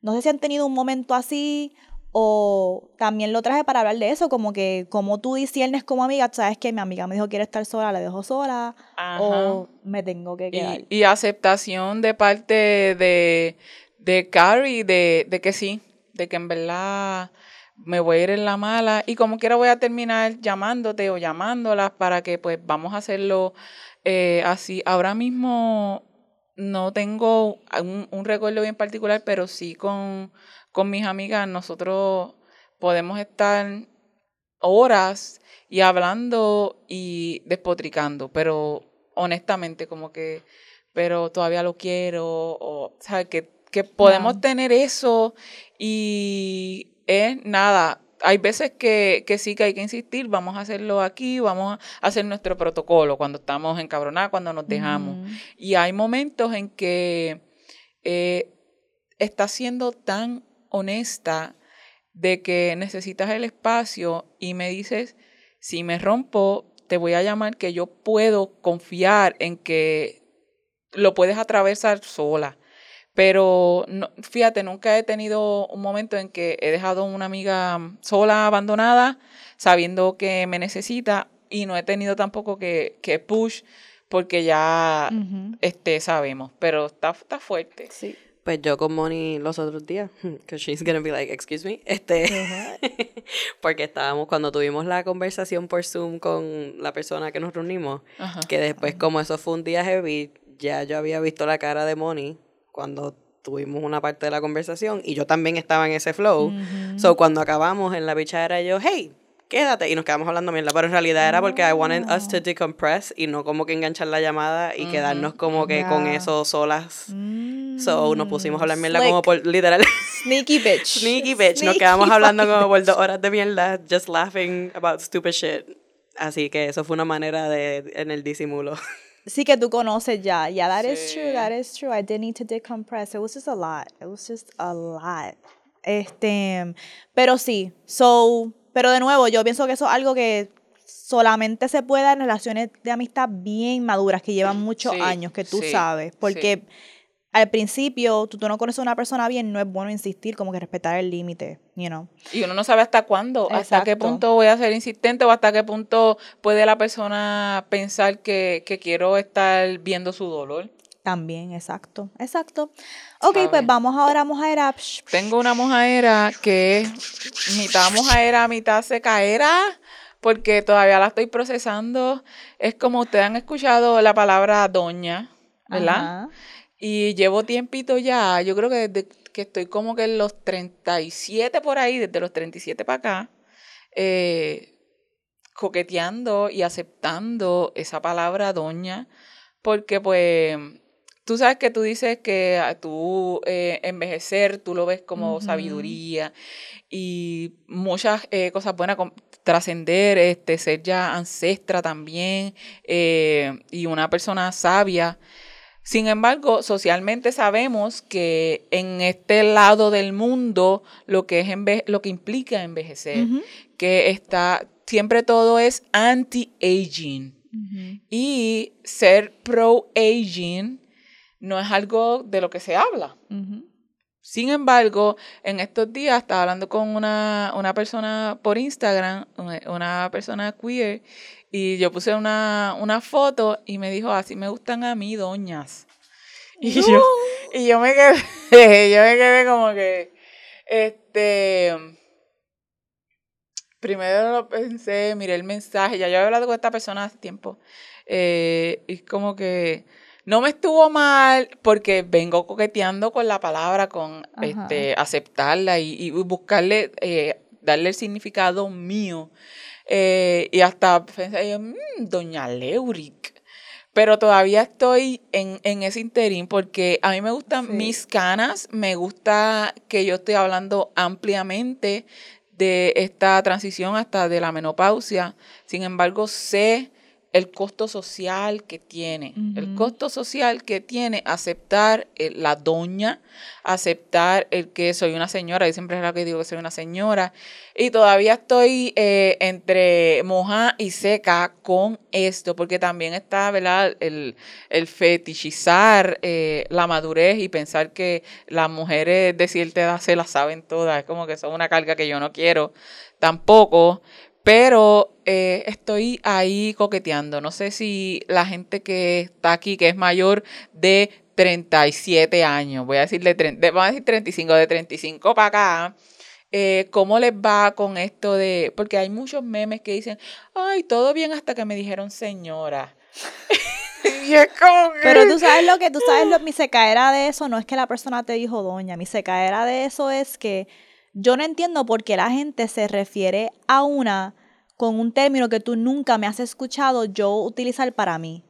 No sé si han tenido un momento así O también lo traje para hablar de eso, como que como tú disiernes como amiga, sabes que mi amiga me dijo quiere estar sola, la dejo sola, o me tengo que quedar. Y, y aceptación de parte de, de Carrie de, de que sí, de que en verdad me voy a ir en la mala y como quiera voy a terminar llamándote o llamándolas para que pues vamos a hacerlo eh, así. Ahora mismo no tengo un, un, recuerdo bien particular, pero sí con, con mis amigas nosotros podemos estar horas y hablando y despotricando, pero honestamente como que, pero todavía lo quiero, o, ¿sabes? Que, que podemos tener eso y es nada, hay veces que, que, sí que hay que insistir, vamos a hacerlo aquí, vamos a hacer nuestro protocolo cuando estamos encabronados, cuando nos dejamos. Y hay momentos en que eh, estás siendo tan honesta de que necesitas el espacio y me dices, si me rompo, te voy a llamar que yo puedo confiar en que lo puedes atravesar sola. Pero no, fíjate, nunca he tenido un momento en que he dejado una amiga sola, abandonada, sabiendo que me necesita, y no he tenido tampoco que, que push porque ya este, sabemos. Pero está, está fuerte. Sí. Pues yo con Moni los otros días, (laughs) because she's gonna be like, excuse me, este, (laughs) porque estábamos, cuando tuvimos la conversación por Zoom con la persona que nos reunimos, que después como eso fue un día heavy, ya yo había visto la cara de Moni cuando tuvimos una parte de la conversación y yo también estaba en ese flow. So cuando acabamos en la bichadera yo, hey, quédate y nos quedamos hablando mierda, pero en realidad era porque I wanted us to decompress y no como que enganchar la llamada y quedarnos como que con eso solas. So nos pusimos a hablar mierda como por literal. Sneaky bitch. (laughs) Sneaky bitch. nos quedamos hablando como por dos horas de mierda, just laughing about stupid shit. Así que eso fue una manera de en el disimulo. (laughs) Sí que tú conoces ya. Yeah, that sí. is true. That is true. I did need to decompress. It was just a lot. It was just a lot. Este, pero sí. So, pero de nuevo, yo pienso que eso es algo que solamente se puede en relaciones de amistad bien maduras, que llevan muchos sí, años, que tú sí, sabes. Porque al principio, tú, tú, no conoces a una persona bien, no es bueno insistir, como que respetar el límite, you know. Y uno no sabe hasta cuándo, Exacto. hasta qué punto voy a ser insistente o hasta qué punto puede la persona pensar que, que quiero estar viendo su dolor. También, exacto, exacto. Ok, ¿Sabe? pues vamos ahora a mojaera. Tengo una mojaera que es mitad mojaera, mitad secaera, porque todavía la estoy procesando. Es como ustedes han escuchado la palabra doña, ¿verdad? Ajá. Y llevo tiempito ya, yo creo que desde que estoy como que en los 37 por ahí, desde los 37 para acá, eh, coqueteando y aceptando esa palabra doña, porque pues tú sabes que tú dices que tú eh, envejecer, tú lo ves como uh -huh. sabiduría y muchas eh, cosas buenas, trascender, este, ser ya ancestra también y una persona sabia. Sin embargo, socialmente sabemos que en este lado del mundo lo que, es lo que implica envejecer, uh -huh. que está, siempre todo es anti-aging. Uh -huh. Y ser pro-aging no es algo de lo que se habla. Uh -huh. Sin embargo, en estos días estaba hablando con una, una persona por Instagram, una persona queer, y yo puse una, una foto y me dijo, así me gustan a mí, doñas. Y, no. yo, y yo me quedé, (laughs) yo me quedé como que, este, primero lo pensé, miré el mensaje, ya yo había hablado con esta persona hace tiempo, eh, y como que no me estuvo mal porque vengo coqueteando con la palabra, con este, aceptarla y, y buscarle, eh, darle el significado mío. Eh, y hasta pensé, mmm, Doña Leuric. Pero todavía estoy en, en ese interín porque a mí me gustan sí. mis canas, me gusta que yo estoy hablando ampliamente de esta transición hasta de la menopausia. Sin embargo, sé el costo social que tiene, el costo social que tiene aceptar eh, la doña, aceptar el que soy una señora, yo siempre es la que digo que soy una señora, y todavía estoy eh, entre moja y seca con esto, porque también está, ¿verdad?, el, el fetichizar eh, la madurez y pensar que las mujeres de cierta edad se las saben todas, es como que son una carga que yo no quiero tampoco, pero eh, estoy ahí coqueteando. No sé si la gente que está aquí, que es mayor de 37 años, voy a decir, de, vamos a decir 35, de 35 para acá, eh, ¿cómo les va con esto de...? Porque hay muchos memes que dicen, ay, todo bien hasta que me dijeron señora. (laughs) Pero tú sabes lo que, tú sabes lo, mi secaera de eso no es que la persona te dijo doña, mi secaera de eso es que yo no entiendo por qué la gente se refiere a una con un término que tú nunca me has escuchado yo utilizar para mí.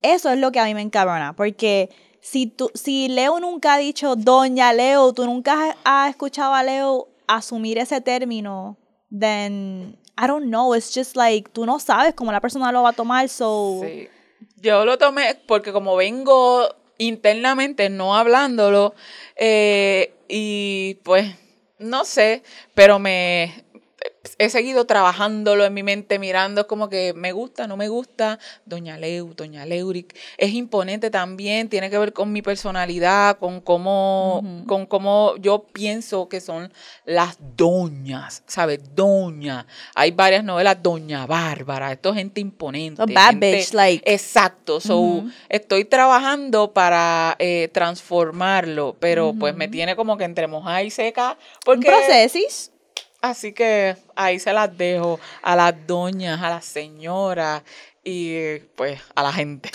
Eso es lo que a mí me encabrona, porque si, tú, si Leo nunca ha dicho doña Leo, tú nunca has escuchado a Leo asumir ese término, then I don't know, it's just like tú no sabes cómo la persona lo va a tomar, so... Sí. Yo lo tomé porque como vengo internamente no hablándolo, eh, y pues no sé, pero me he seguido trabajándolo en mi mente, mirando como que me gusta, no me gusta, Doña Leu, Doña Leuric. Es imponente también, tiene que ver con mi personalidad, con cómo, con cómo yo pienso que son las doñas, ¿sabes? Doña. Hay varias novelas, Doña Bárbara, esto es gente imponente. bad bitch, like. Exacto, so, estoy trabajando para eh, transformarlo, pero pues me tiene como que entre mojada y seca. Porque, ¿Un procesis? Así que ahí se las dejo a las doñas, a las señoras y pues a la gente.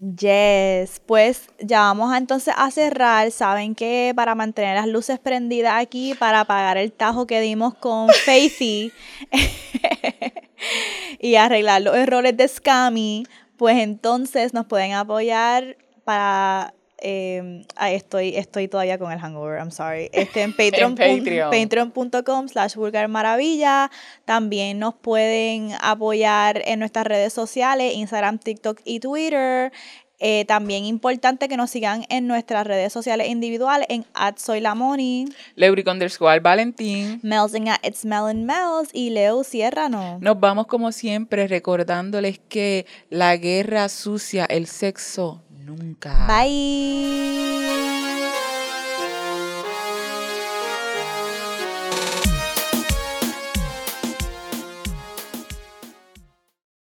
Yes, pues ya vamos a, entonces a cerrar. Saben que para mantener las luces prendidas aquí, para apagar el tajo que dimos con (laughs) Faithy (laughs) y arreglar los errores de Scammy, pues entonces nos pueden apoyar para eh, estoy, estoy todavía con el hangover, I'm sorry. (laughs) Este, en Patreon, patreon.com slash maravilla. También nos pueden apoyar en nuestras redes sociales, Instagram, TikTok y Twitter. Eh, también importante que nos sigan en nuestras redes sociales individuales en at soy la Leuric underscore Valentín, Melzing at it's Melon Mels y Leo Sierra no. Nos vamos como siempre recordándoles que la guerra sucia, el sexo nunca. Bye.